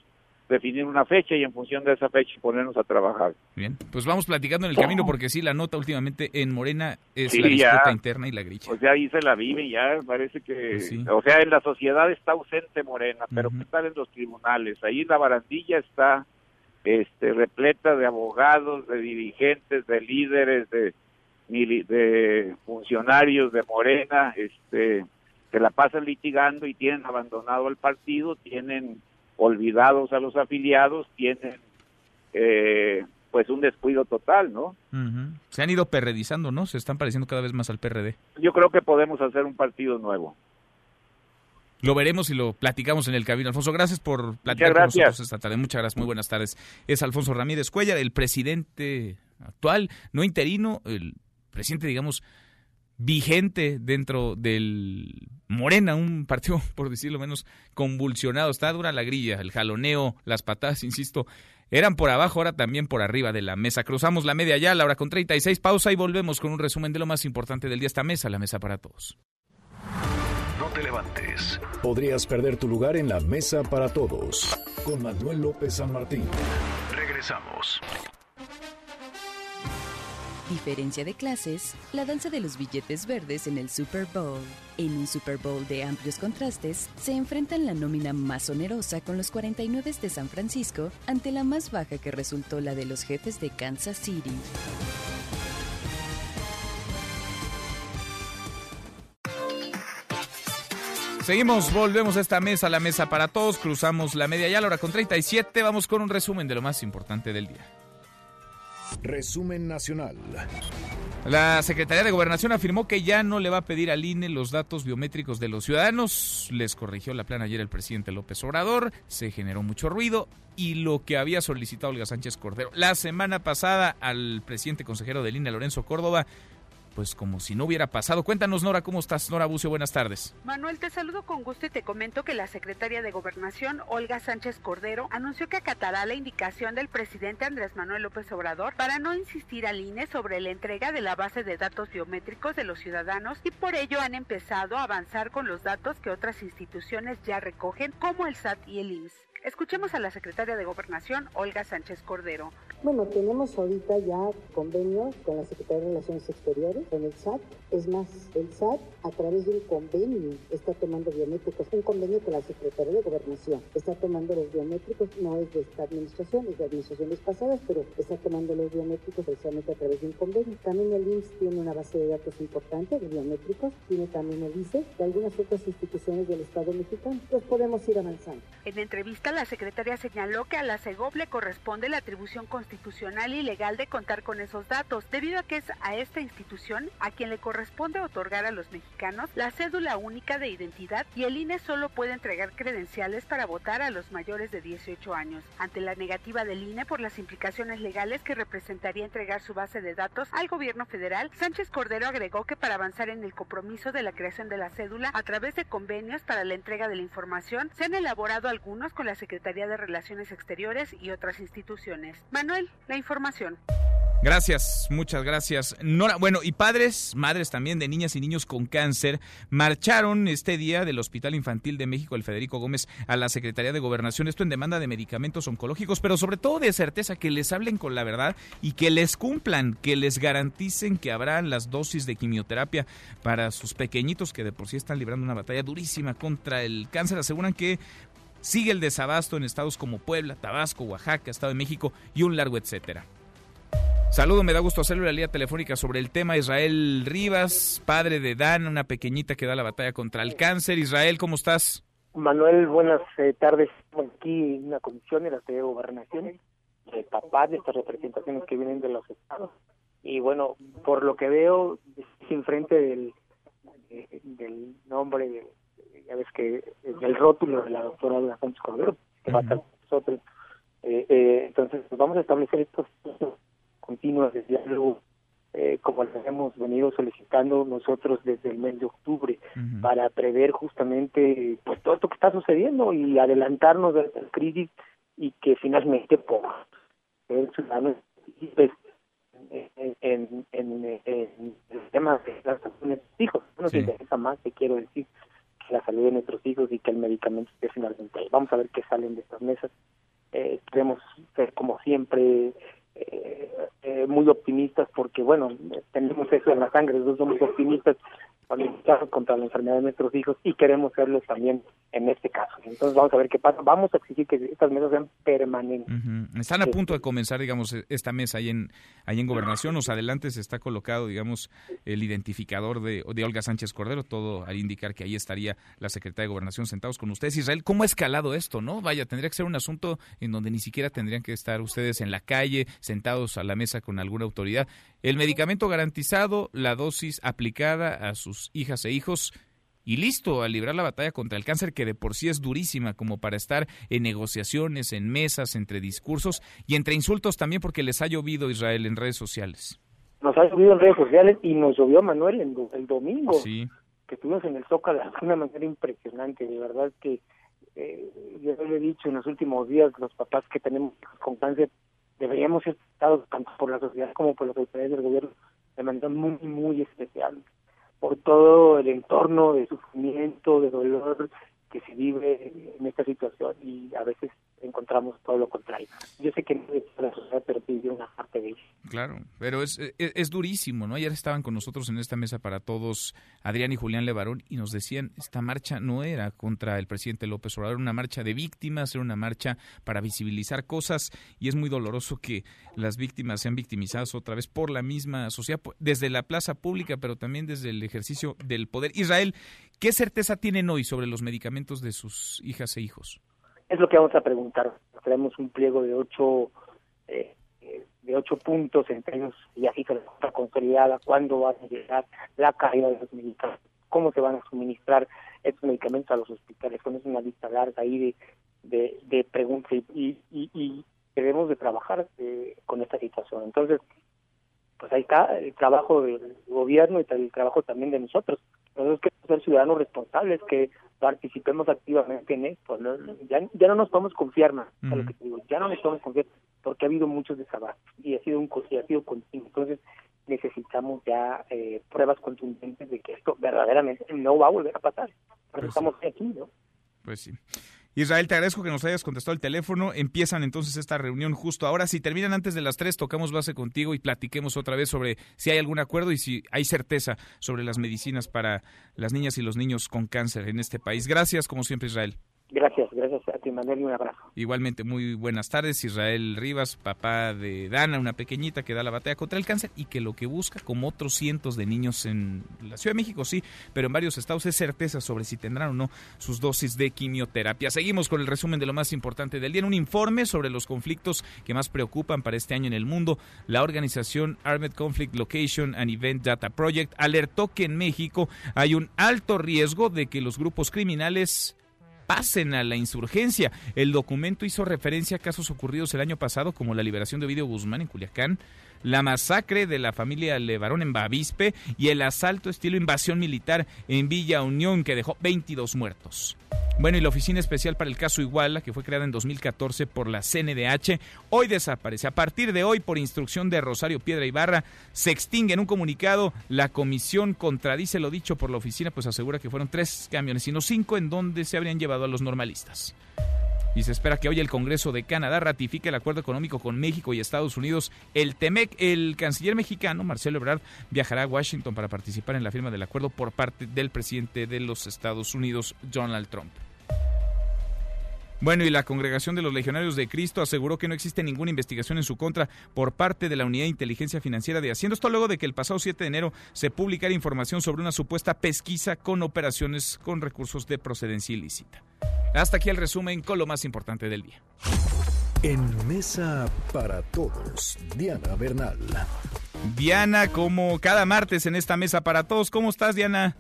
definir una fecha y en función de esa fecha ponernos a trabajar. Bien, pues vamos platicando en el camino porque sí, la nota últimamente en Morena es Sí, la disputa ya. interna y la gricha. O sea, ahí se la vive ya, parece que... Pues sí. O sea, en la sociedad está ausente Morena, pero ¿qué tal en los tribunales? Ahí la barandilla está este, repleta de abogados, de dirigentes, de líderes, de, de funcionarios de Morena, este, que la pasan litigando y tienen abandonado el partido, tienen olvidados a los afiliados, tienen eh, pues un descuido total, ¿no? Se han ido perredizando, ¿no? Se están pareciendo cada vez más al PRD. Yo creo que podemos hacer un partido nuevo. Lo veremos y lo platicamos en el camino. Alfonso, gracias por platicar con nosotros esta tarde. Muchas gracias, muy buenas tardes. Es Alfonso Ramírez Cuellar, el presidente actual, no interino, el presidente, digamos, vigente dentro del Morena, un partido, por decirlo menos, convulsionado. Está dura la grilla, el jaloneo, las patadas, insisto, eran por abajo, ahora también por arriba de la mesa. Cruzamos la media ya, la hora con 36, pausa y volvemos con un resumen de lo más importante del día. Esta mesa, la mesa para todos. No te levantes. Podrías perder tu lugar en la mesa para todos. Con Manuel López San Martín. Regresamos. Diferencia de clases, la danza de los billetes verdes en el Super Bowl. En un Super Bowl de amplios contrastes, se enfrentan la nómina más onerosa con los 49 de San Francisco ante la más baja que resultó la de los jefes de Kansas City. Seguimos, volvemos a esta mesa, la mesa para todos, cruzamos la media ya, la hora con 37, vamos con un resumen de lo más importante del día. Resumen nacional. La Secretaría de Gobernación afirmó que ya no le va a pedir al INE los datos biométricos de los ciudadanos. Les corrigió la plana ayer el presidente López Obrador. Se generó mucho ruido y lo que había solicitado Olga Sánchez Cordero la semana pasada al presidente consejero del INE, Lorenzo Córdoba, pues como si no hubiera pasado. Cuéntanos, Nora, ¿cómo estás? Nora Bucio, buenas tardes. Manuel, te saludo con gusto y te comento que la secretaria de Gobernación, Olga Sánchez Cordero, anunció que acatará la indicación del presidente Andrés Manuel López Obrador para no insistir al INE sobre la entrega de la base de datos biométricos de los ciudadanos y por ello han empezado a avanzar con los datos que otras instituciones ya recogen, como el SAT y el IMSS. Escuchemos a la secretaria de Gobernación, Olga Sánchez Cordero. Bueno, tenemos ahorita ya convenios con la Secretaría de Relaciones Exteriores, con el SAT. Es más, el SAT a través de un convenio está tomando biométricos, un convenio con la Secretaría de Gobernación. Está tomando los biométricos, no es de esta administración, es de administraciones pasadas, pero está tomando los biométricos precisamente a través de un convenio. También el IMSS tiene una base de datos importante de biométricos, tiene también el ICE y algunas otras instituciones del Estado mexicano. Los podemos ir avanzando. En entrevista, la secretaria señaló que a la CEGOP le corresponde la atribución constitucional y legal de contar con esos datos, debido a que es a esta institución a quien le corresponde otorgar a los mexicanos la cédula única de identidad y el INE solo puede entregar credenciales para votar a los mayores de 18 años. Ante la negativa del INE por las implicaciones legales que representaría entregar su base de datos al gobierno federal, Sánchez Cordero agregó que para avanzar en el compromiso de la creación de la cédula a través de convenios para la entrega de la información, se han elaborado algunos con la Secretaría de Relaciones Exteriores y otras instituciones. Manuel, la información. Gracias, muchas gracias. Nora, bueno, y padres, madres también de niñas y niños con cáncer marcharon este día del Hospital Infantil de México, el Federico Gómez, a la Secretaría de Gobernación, esto en demanda de medicamentos oncológicos, pero sobre todo de certeza que les hablen con la verdad y que les cumplan, que les garanticen que habrá las dosis de quimioterapia para sus pequeñitos que de por sí están librando una batalla durísima contra el cáncer. Aseguran que sigue el desabasto en estados como Puebla, Tabasco, Oaxaca, Estado de México y un largo etcétera. Saludo, me da gusto hacerlo la línea telefónica sobre el tema Israel Rivas, padre de Dan, una pequeñita que da la batalla contra el cáncer. Israel, ¿cómo estás? Manuel, buenas eh, tardes. Aquí en una comisión en la de Gobernación, de papá de estas representaciones que vienen de los estados. Y bueno, por lo que veo, enfrente del, del nombre, ya ves que del rótulo de la doctora Sánchez Cordero, que va a estar nosotros. Eh, eh, entonces, pues vamos a establecer estos continuas de diálogo, eh, como les hemos venido solicitando nosotros desde el mes de octubre, para prever justamente pues todo esto que está sucediendo y adelantarnos de la crisis y que finalmente pues, el ciudadano pues, en, en, en, en, el tema de la salud de nuestros hijos. No nos interesa más, te quiero decir, la salud de nuestros hijos y que el medicamento esté finalmente ahí. Vamos a ver qué salen de estas mesas. Eh, queremos ser, como siempre, eh, eh, muy optimistas porque, bueno, tenemos eso en la sangre, nosotros somos optimistas contra la enfermedad de nuestros hijos y queremos serlos también en este caso. Entonces vamos a ver qué pasa. Vamos a exigir que estas mesas sean permanentes. Están a punto de comenzar, digamos, esta mesa ahí en, ahí en Gobernación. Nos adelante se está colocado, digamos, el identificador de, de Olga Sánchez Cordero, todo al indicar que ahí estaría la secretaria de Gobernación sentados con ustedes. Israel, ¿cómo ha escalado esto, no? Vaya, tendría que ser un asunto en donde ni siquiera tendrían que estar ustedes en la calle, sentados a la mesa con alguna autoridad. El medicamento garantizado, la dosis aplicada a sus hijas e hijos y listo a librar la batalla contra el cáncer que de por sí es durísima como para estar en negociaciones, en mesas, entre discursos y entre insultos también porque les ha llovido Israel en redes sociales. Nos ha llovido en redes sociales y nos llovió Manuel el, domingo, sí. que estuvimos en el Zócalo de una manera impresionante, de verdad que eh, yo le he dicho en los últimos días, los papás que tenemos con cáncer, deberíamos estar tanto por la sociedad como por las autoridades del gobierno de manera muy, muy especial, por todo el entorno de sufrimiento, de dolor que se vive en esta situación y a veces encontramos todo lo contrario. Yo sé que no es la sociedad, una parte de eso. Claro, pero es, es, durísimo, ¿no? Ayer estaban con nosotros en esta mesa para todos Adrián y Julián Levarón y nos decían, esta marcha no era contra el presidente López Obrador, era una marcha de víctimas, era una marcha para visibilizar cosas y es muy doloroso que las víctimas sean victimizadas otra vez por la misma sociedad, desde la plaza pública, pero también desde el ejercicio del poder. Israel, ¿qué certeza tienen hoy sobre los medicamentos de sus hijas e hijos? Es lo que vamos a preguntar. Tenemos un pliego de ocho eh, de ocho puntos, entre ellos y así que está consolidada, cuándo va a llegar la caída de los medicamentos, cómo se van a suministrar estos medicamentos a los hospitales. Con una lista larga ahí de, de, preguntas y, y, y, debemos de trabajar eh, con esta situación. Entonces, pues ahí está el trabajo del gobierno y el trabajo también de nosotros. Nosotros ser ciudadanos responsables, que participemos activamente en esto. Ya, ya no nos podemos confiar más, lo que te digo, ya no nos podemos confiar porque ha habido muchos desabastos y ha sido un y ha sido continuo. Entonces necesitamos ya eh, pruebas contundentes de que esto verdaderamente no va a volver a pasar. Por eso pues estamos aquí, ¿no? Pues sí. Israel, te agradezco que nos hayas contestado el teléfono. Empiezan entonces esta reunión justo ahora. Si terminan antes de las tres, tocamos base contigo y platiquemos otra vez sobre si hay algún acuerdo y si hay certeza sobre las medicinas para las niñas y los niños con cáncer en este país. Gracias, como siempre, Israel. Gracias, gracias a ti, Manuel, y un abrazo. Igualmente, muy buenas tardes. Israel Rivas, papá de Dana, una pequeñita que da la batalla contra el cáncer y que lo que busca, como otros cientos de niños en la Ciudad de México, sí, pero en varios estados, es certeza sobre si tendrán o no sus dosis de quimioterapia. Seguimos con el resumen de lo más importante del día. En un informe sobre los conflictos que más preocupan para este año en el mundo, la organización Armed Conflict Location and Event Data Project alertó que en México hay un alto riesgo de que los grupos criminales pasen a la insurgencia. El documento hizo referencia a casos ocurridos el año pasado, como la liberación de Ovidio Guzmán en Culiacán, la masacre de la familia Levarón en Bavispe y el asalto estilo invasión militar en Villa Unión que dejó 22 muertos. Bueno, y la Oficina Especial para el Caso Iguala, que fue creada en 2014 por la CNDH, hoy desaparece. A partir de hoy, por instrucción de Rosario Piedra Ibarra, se extingue en un comunicado. La comisión contradice lo dicho por la oficina, pues asegura que fueron tres camiones, sino cinco en donde se habrían llevado a los normalistas y se espera que hoy el Congreso de Canadá ratifique el acuerdo económico con México y Estados Unidos. El TEMEC, el canciller mexicano Marcelo Ebrard viajará a Washington para participar en la firma del acuerdo por parte del presidente de los Estados Unidos, Donald Trump. Bueno, y la Congregación de los Legionarios de Cristo aseguró que no existe ninguna investigación en su contra por parte de la Unidad de Inteligencia Financiera de Hacienda. Esto luego de que el pasado 7 de enero se publicara información sobre una supuesta pesquisa con operaciones con recursos de procedencia ilícita. Hasta aquí el resumen con lo más importante del día. En Mesa para Todos, Diana Bernal. Diana, como cada martes en esta Mesa para Todos, ¿cómo estás, Diana?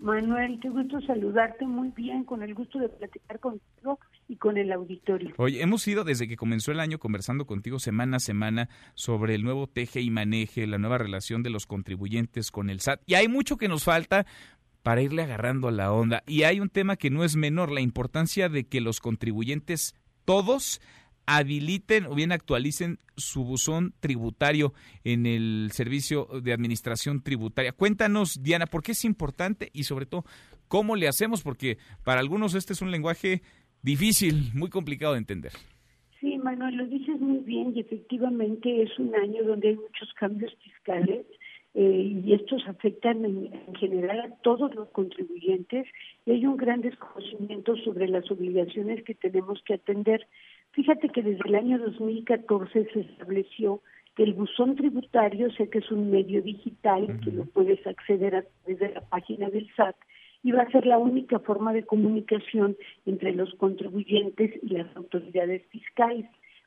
Manuel, qué gusto saludarte muy bien, con el gusto de platicar contigo y con el auditorio. Oye, hemos ido desde que comenzó el año conversando contigo semana a semana sobre el nuevo teje y maneje, la nueva relación de los contribuyentes con el SAT. Y hay mucho que nos falta para irle agarrando a la onda. Y hay un tema que no es menor, la importancia de que los contribuyentes todos habiliten o bien actualicen su buzón tributario en el servicio de administración tributaria. Cuéntanos, Diana, por qué es importante y sobre todo, cómo le hacemos, porque para algunos este es un lenguaje difícil, muy complicado de entender. Sí, Manuel, lo dices muy bien y efectivamente es un año donde hay muchos cambios fiscales eh, y estos afectan en, general a todos los contribuyentes y hay un gran desconocimiento sobre las obligaciones que tenemos que atender. Fíjate que desde el año 2014 se estableció que el buzón tributario, sé que es un medio digital que lo puedes acceder a través de la página del SAT, y va a ser la única forma de comunicación entre los contribuyentes y las autoridades fiscales.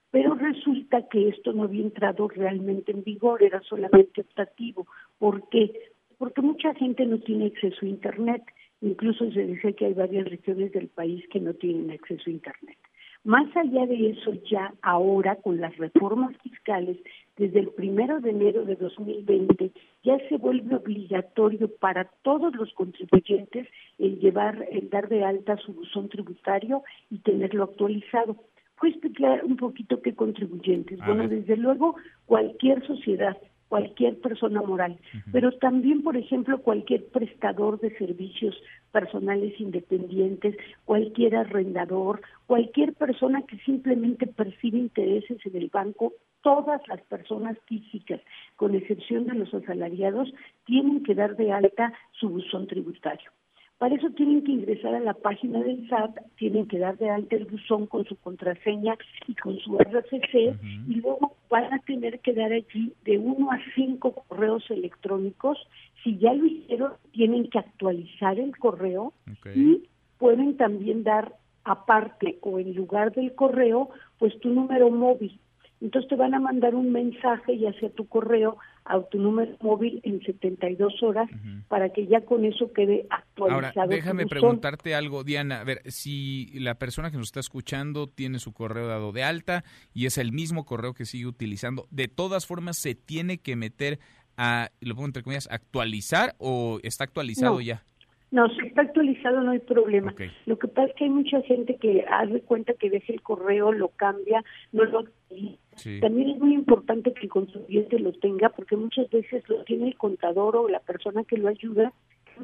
Pero resulta que esto no había entrado realmente en vigor, era solamente optativo. ¿Por qué? Porque mucha gente no tiene acceso a Internet. Incluso se dice que hay varias regiones del país que no tienen acceso a Internet. Más allá de eso, ya ahora con las reformas fiscales, desde el primero de enero de 2020, ya se vuelve obligatorio para todos los contribuyentes el llevar, el dar de alta su buzón tributario y tenerlo actualizado. Pues explicar un poquito qué contribuyentes. bueno, desde luego, cualquier sociedad cualquier persona moral, pero también, por ejemplo, cualquier prestador de servicios personales independientes, cualquier arrendador, cualquier persona que simplemente percibe intereses en el banco, todas las personas físicas, con excepción de los asalariados, tienen que dar de alta su buzón tributario. Para eso tienen que ingresar a la página del SAT, tienen que dar de alta el buzón con su contraseña y con su RFC y luego van a tener que dar allí de uno a cinco correos electrónicos. Si ya lo hicieron, tienen que actualizar el correo y pueden también dar aparte o en lugar del correo, pues tu número móvil. Entonces te van a mandar un mensaje ya sea tu correo a tu número móvil en 72 horas para que ya con eso quede actualizado. Ahora, déjame preguntarte algo, Diana. A ver, si la persona que nos está escuchando tiene su correo dado de alta y es el mismo correo que sigue utilizando, ¿de todas formas se tiene que meter a, lo pongo entre comillas, actualizar o está actualizado ya? No, si está actualizado no hay problema. Lo que pasa es que hay mucha gente que hace cuenta que deja el correo, lo cambia, no lo También es muy importante que el contribuyente lo tenga porque muchas veces lo tiene el contador o la persona que lo ayuda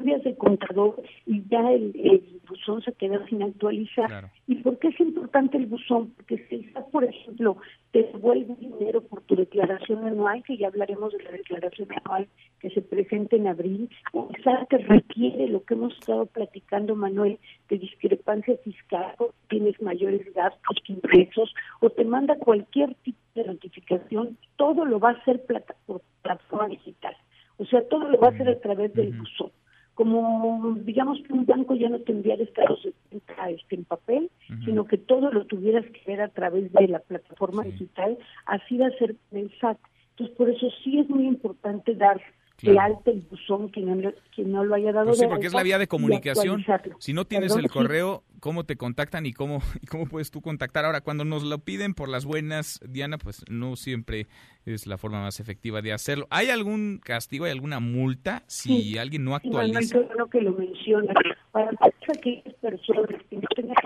de contador y ya el, buzón se queda sin actualizar. ¿Y por qué es importante el buzón? Porque si por ejemplo, te devuelve dinero por tu declaración anual, que ya hablaremos de la declaración anual que se presenta en abril, o que requiere lo que hemos estado platicando, Manuel, de discrepancia fiscal, o tienes mayores gastos que ingresos, o te manda cualquier tipo de notificación, todo lo va a hacer plata, por plataforma digital. O sea, todo lo va a hacer a través del buzón como digamos que un banco ya no tendría estados este, en papel, sino que todo lo tuvieras que ver a través de la plataforma digital, así va a ser el SAT. Entonces, por eso sí es muy importante dar el alta el buzón quien no, no lo haya dado pues sí, porque es la vía de comunicación. Si no tienes el correo, ¿cómo te contactan y cómo, y cómo puedes tú contactar? Ahora, cuando nos lo piden por las buenas, Diana, pues no siempre es la forma más efectiva de hacerlo. ¿Hay algún castigo, hay alguna multa si alguien no actualiza? Sí, bueno, que lo menciona. Para aquellas personas que no tengan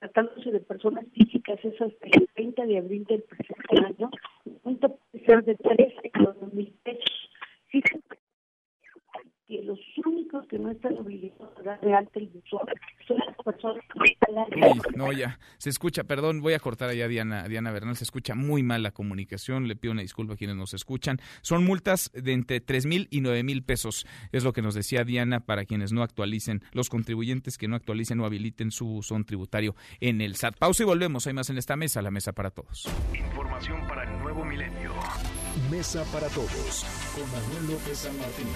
tratándose de personas físicas, es hasta el 30 de abril del presente año, ser de 13 a mil pesos. Fíjense que los únicos que no están obligados a dar de alta el buzón son las personas que están Uy, no, ya, se escucha, perdón, voy a cortar allá a Diana, Diana Bernal, se escucha muy mal la comunicación, le pido una disculpa a quienes nos escuchan. Son multas de entre 3 mil y 9 mil pesos, es lo que nos decía Diana, para quienes no actualicen, los contribuyentes que no actualicen o habiliten su buzón tributario en el SAT. Pausa y volvemos, hay más en esta mesa, la mesa para todos. Información para el nuevo milenio. Mesa para todos, con Manuel López San Martín.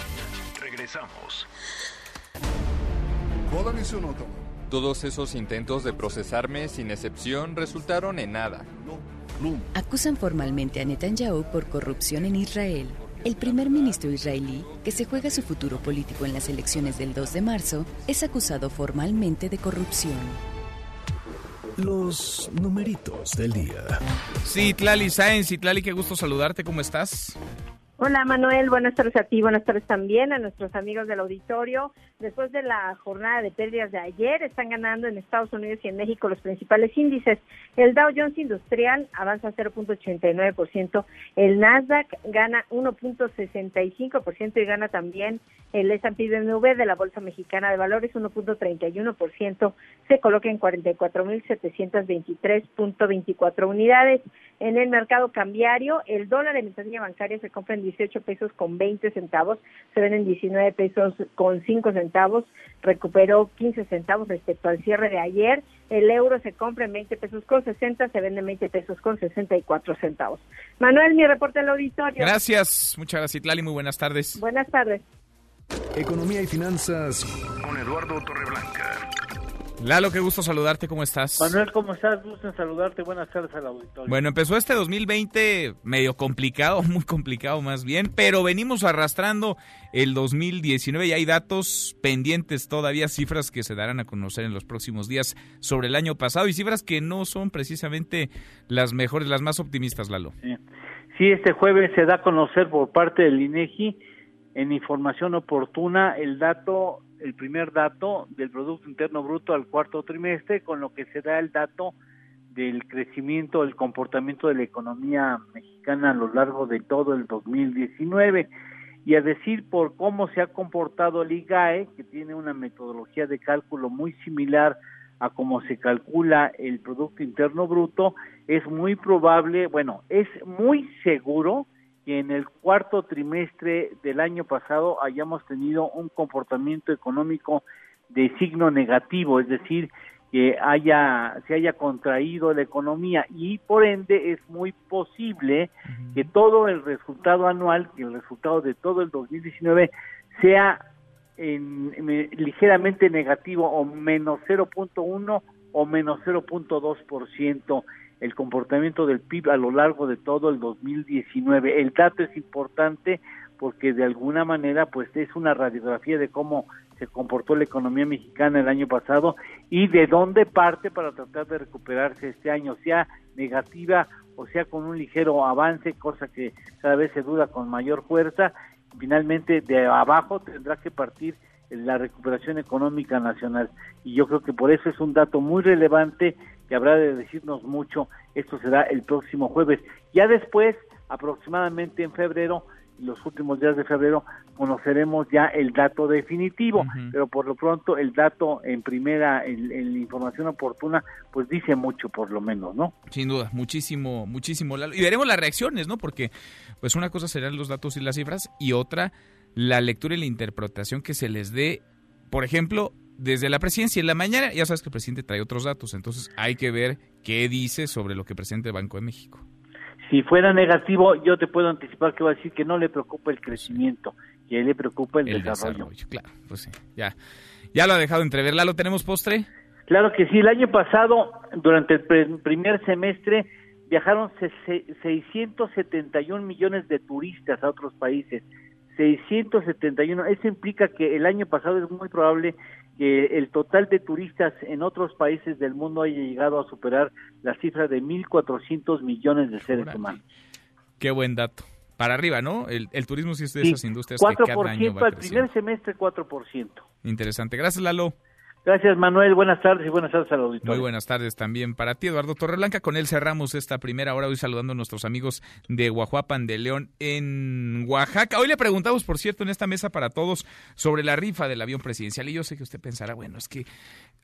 Regresamos. Todos esos intentos de procesarme sin excepción resultaron en nada. Acusan formalmente a Netanyahu por corrupción en Israel. El primer ministro israelí, que se juega su futuro político en las elecciones del 2 de marzo, es acusado formalmente de corrupción. Los numeritos del día. Sí, Tlali Sáenz, Tlali, qué gusto saludarte, ¿cómo estás? Hola Manuel, buenas tardes a ti, buenas tardes también a nuestros amigos del auditorio. Después de la jornada de pérdidas de ayer, están ganando en Estados Unidos y en México los principales índices. El Dow Jones Industrial avanza 0.89%, el Nasdaq gana 1.65% y gana también el S&P BMW de la Bolsa Mexicana de Valores 1.31%, se coloca en 44.723.24 unidades. En el mercado cambiario, el dólar en ventanilla bancaria se compra en 18 pesos con 20 centavos, se venden 19 pesos con 5 centavos, recuperó 15 centavos respecto al cierre de ayer. El euro se compra en 20 pesos con 60, se vende en 20 pesos con 64 centavos. Manuel, mi reporte al auditorio. Gracias, muchas gracias, Itlali, muy buenas tardes. Buenas tardes. Economía y finanzas con Eduardo Torreblanca. Lalo, qué gusto saludarte, ¿cómo estás? Manuel, ¿cómo estás? Gusto en saludarte, buenas tardes al auditorio. Bueno, empezó este 2020 medio complicado, muy complicado más bien, pero venimos arrastrando el 2019 y hay datos pendientes todavía, cifras que se darán a conocer en los próximos días sobre el año pasado y cifras que no son precisamente las mejores, las más optimistas, Lalo. Sí, sí este jueves se da a conocer por parte del INEGI en información oportuna el dato el primer dato del Producto Interno Bruto al cuarto trimestre, con lo que se da el dato del crecimiento, el comportamiento de la economía mexicana a lo largo de todo el 2019. Y a decir por cómo se ha comportado el IGAE, que tiene una metodología de cálculo muy similar a cómo se calcula el Producto Interno Bruto, es muy probable, bueno, es muy seguro que en el cuarto trimestre del año pasado hayamos tenido un comportamiento económico de signo negativo, es decir, que haya se haya contraído la economía y por ende es muy posible que todo el resultado anual, que el resultado de todo el 2019 sea en, ligeramente negativo o menos 0.1 o menos 0.2% el comportamiento del PIB a lo largo de todo el 2019. El dato es importante porque de alguna manera pues es una radiografía de cómo se comportó la economía mexicana el año pasado y de dónde parte para tratar de recuperarse este año, sea negativa o sea con un ligero avance, cosa que cada vez se duda con mayor fuerza. Finalmente de abajo tendrá que partir la recuperación económica nacional y yo creo que por eso es un dato muy relevante que habrá de decirnos mucho. Esto será el próximo jueves. Ya después, aproximadamente en febrero, los últimos días de febrero, conoceremos ya el dato definitivo, pero por lo pronto el dato en primera, en, la información oportuna, pues dice mucho por lo menos, ¿no? Sin duda, muchísimo, muchísimo. Y veremos las reacciones, ¿no? Porque pues una cosa serán los datos y las cifras y otra la lectura y la interpretación que se les dé, por ejemplo, desde la presidencia en la mañana, ya sabes que el presidente trae otros datos, entonces hay que ver qué dice sobre lo que presenta el Banco de México. Si fuera negativo, yo te puedo anticipar que va a decir que no le preocupa el crecimiento, que le preocupa el, desarrollo. Claro, pues sí, ya, ya lo ha dejado entrever. ¿lo tenemos postre? Claro que sí, el año pasado, durante el primer semestre, viajaron 671 millones de turistas a otros países. 671. Eso implica que el año pasado es muy probable que el total de turistas en otros países del mundo haya llegado a superar la cifra de 1.400 millones de seres humanos. Qué buen dato. Para arriba, ¿no? El, turismo sí es de esas industrias 4% que cada año va al primer semestre 4%. Interesante. Gracias, Lalo. Gracias, Manuel. Buenas tardes y buenas tardes al auditorio. Muy buenas tardes también para ti, Eduardo Torreblanca. Con él cerramos esta primera hora hoy saludando a nuestros amigos de Guajuapan de León en Oaxaca. Hoy le preguntamos, por cierto, en esta mesa para todos sobre la rifa del avión presidencial. Y yo sé que usted pensará, bueno, es que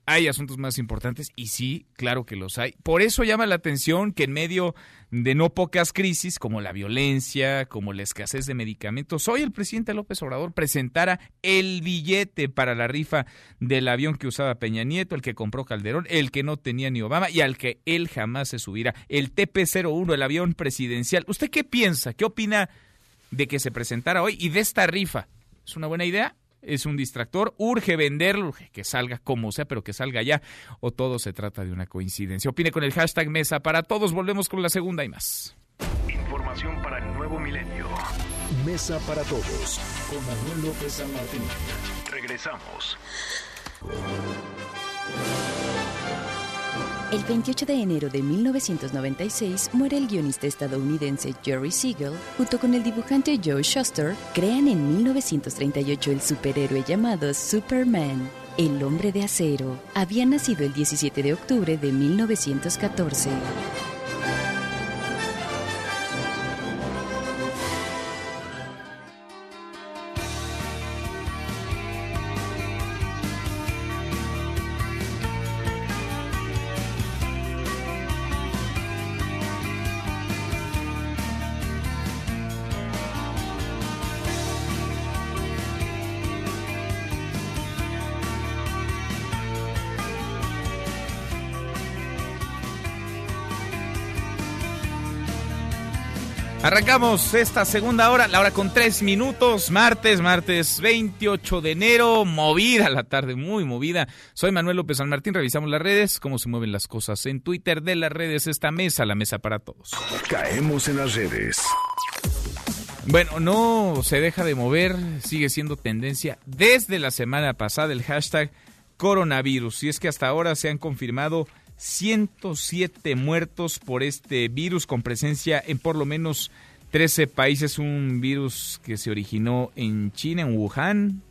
hay asuntos más importantes y sí, claro que los hay. Por eso llama la atención que en medio de no pocas crisis como la violencia, como la escasez de medicamentos, hoy el presidente López Obrador presentara el billete para la rifa del avión que usaba Peña Nieto, el que compró Calderón, el que no tenía ni Obama y al que él jamás se subirá, el TP-01, el avión presidencial. ¿Usted qué piensa? ¿Qué opina de que se presentara hoy y de esta rifa? ¿Es una buena idea? es un distractor, urge venderlo, que salga como sea, pero que salga ya, o todo se trata de una coincidencia. Opine con el hashtag Mesa para todos, volvemos con la segunda y más. Información para el nuevo milenio. Mesa para todos, con Manuel López San Martín. Regresamos. El 28 de enero de 1996 muere el guionista estadounidense Jerry Siegel. Junto con el dibujante Joe Shuster, crean en 1938 el superhéroe llamado Superman. El hombre de acero había nacido el 17 de octubre de 1914. Arrancamos esta segunda hora, la hora con tres minutos, martes, martes 28 de enero, movida la tarde, muy movida. Soy Manuel López San Martín, revisamos las redes, cómo se mueven las cosas en Twitter de las redes, esta mesa, la mesa para todos. Caemos en las redes. Bueno, no se deja de mover, sigue siendo tendencia desde la semana pasada el hashtag coronavirus, y es que hasta ahora se han confirmado 107 muertos por este virus con presencia en por lo menos 13 países. Un virus que se originó en China, en Wuhan,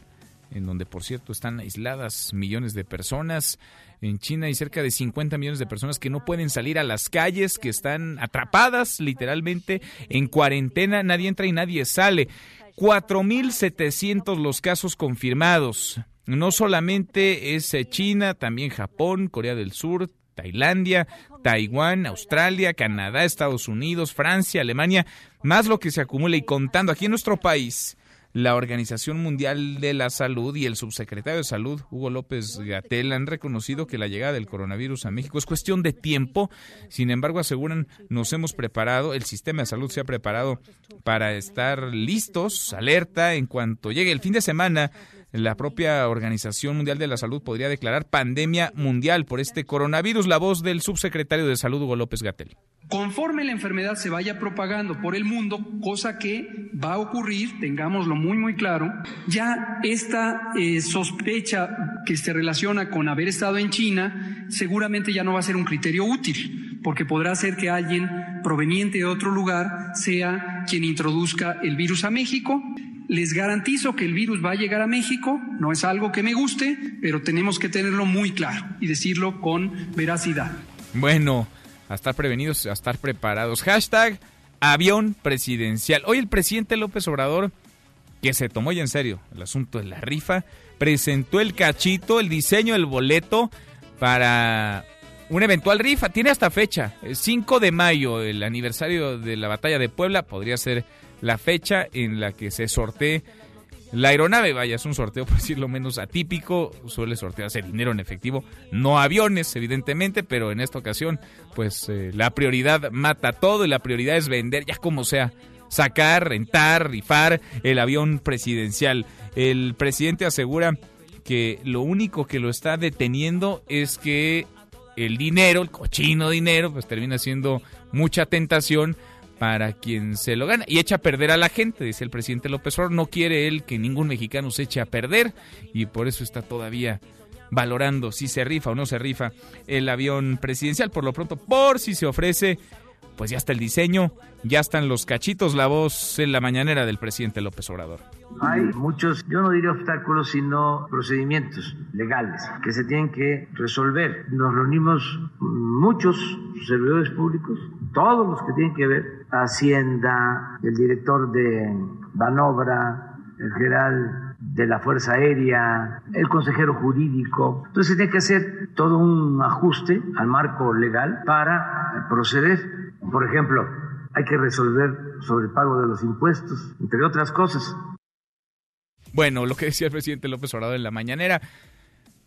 en donde por cierto están aisladas millones de personas. En China hay cerca de 50 millones de personas que no pueden salir a las calles, que están atrapadas literalmente en cuarentena. Nadie entra y nadie sale. 4.700 los casos confirmados. No solamente es eh, China, también Japón, Corea del Sur, Tailandia, Taiwán, Australia, Canadá, Estados Unidos, Francia, Alemania, más lo que se acumula y contando aquí en nuestro país. La Organización Mundial de la Salud y el subsecretario de Salud, Hugo López Gatel, han reconocido que la llegada del coronavirus a México es cuestión de tiempo. Sin embargo, aseguran, nos hemos preparado, el sistema de salud se ha preparado para estar listos, alerta, en cuanto llegue el fin de semana la propia Organización Mundial de la Salud podría declarar pandemia mundial por este coronavirus. La voz del subsecretario de Salud, Hugo López Gatel. Conforme la enfermedad se vaya propagando por el mundo, cosa que va a ocurrir, tengámoslo muy muy claro, ya esta eh, sospecha que se relaciona con haber estado en China seguramente ya no va a ser un criterio útil, porque podrá ser que alguien proveniente de otro lugar sea quien introduzca el virus a México les garantizo que el virus va a llegar a México, no es algo que me guste, pero tenemos que tenerlo muy claro y decirlo con veracidad. Bueno, a estar prevenidos, a estar preparados. Hashtag avión presidencial. Hoy el presidente López Obrador, que se tomó ya en serio el asunto de la rifa, presentó el cachito, el diseño del boleto para una eventual rifa. Tiene hasta fecha, el 5 de mayo, el aniversario de la batalla de Puebla, podría ser la fecha en la que se sortee la aeronave. Vaya, es un sorteo, por decirlo menos atípico. Suele sortearse dinero en efectivo, no aviones, evidentemente, pero en esta ocasión, pues eh, la prioridad mata todo y la prioridad es vender, ya como sea, sacar, rentar, rifar el avión presidencial. El presidente asegura que lo único que lo está deteniendo es que el dinero, el cochino dinero, pues termina siendo mucha tentación para quien se lo gana y echa a perder a la gente, dice el presidente López Obrador. No quiere él que ningún mexicano se eche a perder y por eso está todavía valorando si se rifa o no se rifa el avión presidencial. Por lo pronto, por si se ofrece, pues ya está el diseño, ya están los cachitos, la voz en la mañanera del presidente López Obrador. Hay muchos, yo no diría obstáculos, sino procedimientos legales que se tienen que resolver. Nos reunimos muchos servidores públicos, todos los que tienen que ver, Hacienda, el director de Banobra, el general de la Fuerza Aérea, el consejero jurídico. Entonces se tiene que hacer todo un ajuste al marco legal para proceder. Por ejemplo, hay que resolver sobre el pago de los impuestos, entre otras cosas. Bueno, lo que decía el presidente López Obrador en la mañanera.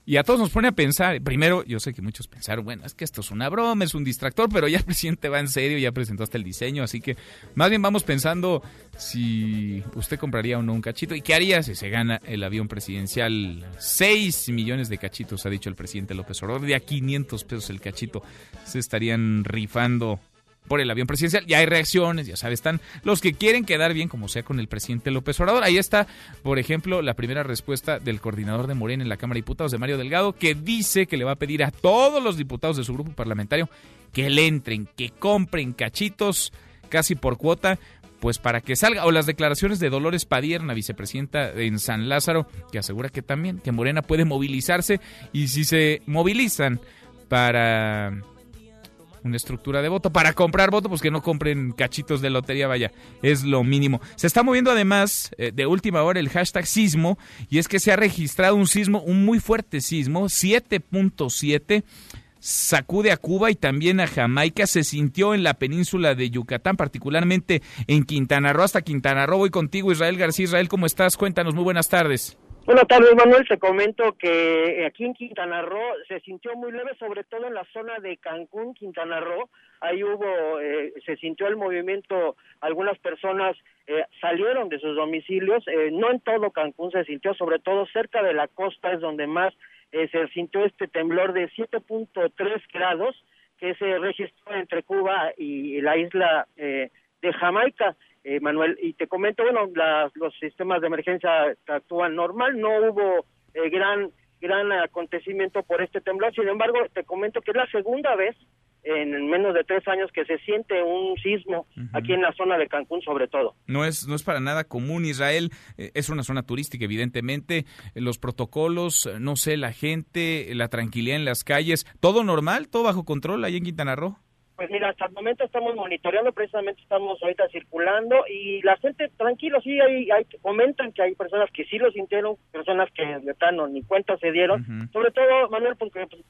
Y a todos nos pone a pensar, primero, yo sé que muchos pensaron, bueno, es que esto es una broma, es un distractor, pero ya el presidente va en serio, ya presentó hasta el diseño, así que más bien vamos pensando si usted compraría o no un cachito y qué haría si se gana el avión presidencial. 6 millones de cachitos, ha dicho el presidente López Obrador, de a 500 pesos el cachito se estarían rifando por el avión presidencial. Ya hay reacciones, ya sabes, están los que quieren quedar bien, como sea con el presidente López Obrador. Ahí está, por ejemplo, la primera respuesta del coordinador de Morena en la Cámara de Diputados, de Mario Delgado, que dice que le va a pedir a todos los diputados de su grupo parlamentario que le entren, que compren cachitos casi por cuota pues para que salga, o las declaraciones de Dolores Padierna, vicepresidenta en San Lázaro, que asegura que también, que Morena puede movilizarse y si se movilizan para una estructura de voto. Para comprar voto, pues que no compren cachitos de lotería, vaya, es lo mínimo. Se está moviendo además eh, de última hora el hashtag sismo y es que se ha registrado un sismo, un muy fuerte sismo, 7.7 sacude a Cuba y también a Jamaica. Se sintió en la península de Yucatán, particularmente en Quintana Roo. Hasta Quintana Roo voy contigo, Israel García. Israel, ¿cómo estás? Cuéntanos, muy buenas tardes. Buenas tardes, Manuel. Te comento que aquí en Quintana Roo se sintió muy leve, sobre todo en la zona de Cancún, Quintana Roo. Ahí hubo, eh, se sintió el movimiento, algunas personas eh, salieron de sus domicilios. Eh, no en todo Cancún se sintió, sobre todo cerca de la costa es donde más eh, se sintió este temblor de 7.3 grados que se registró entre Cuba y la isla eh, de Jamaica. Eh, Manuel, y te comento, bueno, los sistemas de emergencia actúan normal, no hubo gran gran acontecimiento por este temblor, sin embargo, te comento que es la segunda vez en menos de tres años que se siente un sismo aquí en la zona de Cancún sobre todo. No es, no es para nada común. Israel eh, es una zona turística, evidentemente. Los protocolos, no sé, la gente, la tranquilidad en las calles, todo normal, todo bajo control ahí en Quintana Roo. Pues mira, hasta el momento estamos monitoreando, precisamente estamos ahorita circulando y la gente tranquilo, sí, hay, hay comentan que hay personas que sí lo sintieron, personas que de plano ni cuenta se dieron, sobre todo, Manuel, porque pues,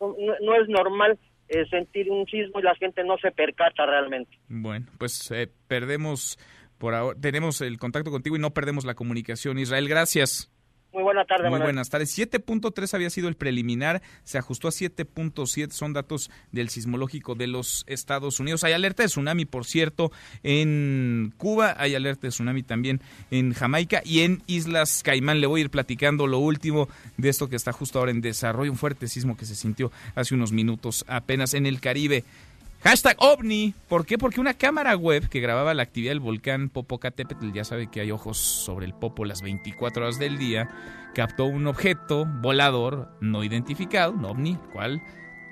no, es normal eh, sentir un sismo y la gente no se percata realmente. Bueno, pues eh, perdemos por ahora, tenemos el contacto contigo y no perdemos la comunicación. Israel, gracias. Muy buena tarde, Muy buenas tardes. 7.3 había sido el preliminar, se ajustó a 7.7, son datos del sismológico de los Estados Unidos. Hay alerta de tsunami, por cierto, en Cuba, hay alerta de tsunami también en Jamaica y en Islas Caimán. Le voy a ir platicando lo último de esto que está justo ahora en desarrollo, un fuerte sismo que se sintió hace unos minutos apenas en el Caribe. Hashtag OVNI. ¿Por qué? Porque una cámara web que grababa la actividad del volcán Popocatépetl, ya sabe que hay ojos sobre el Popo las 24 horas del día, captó un objeto volador no identificado, un OVNI, cual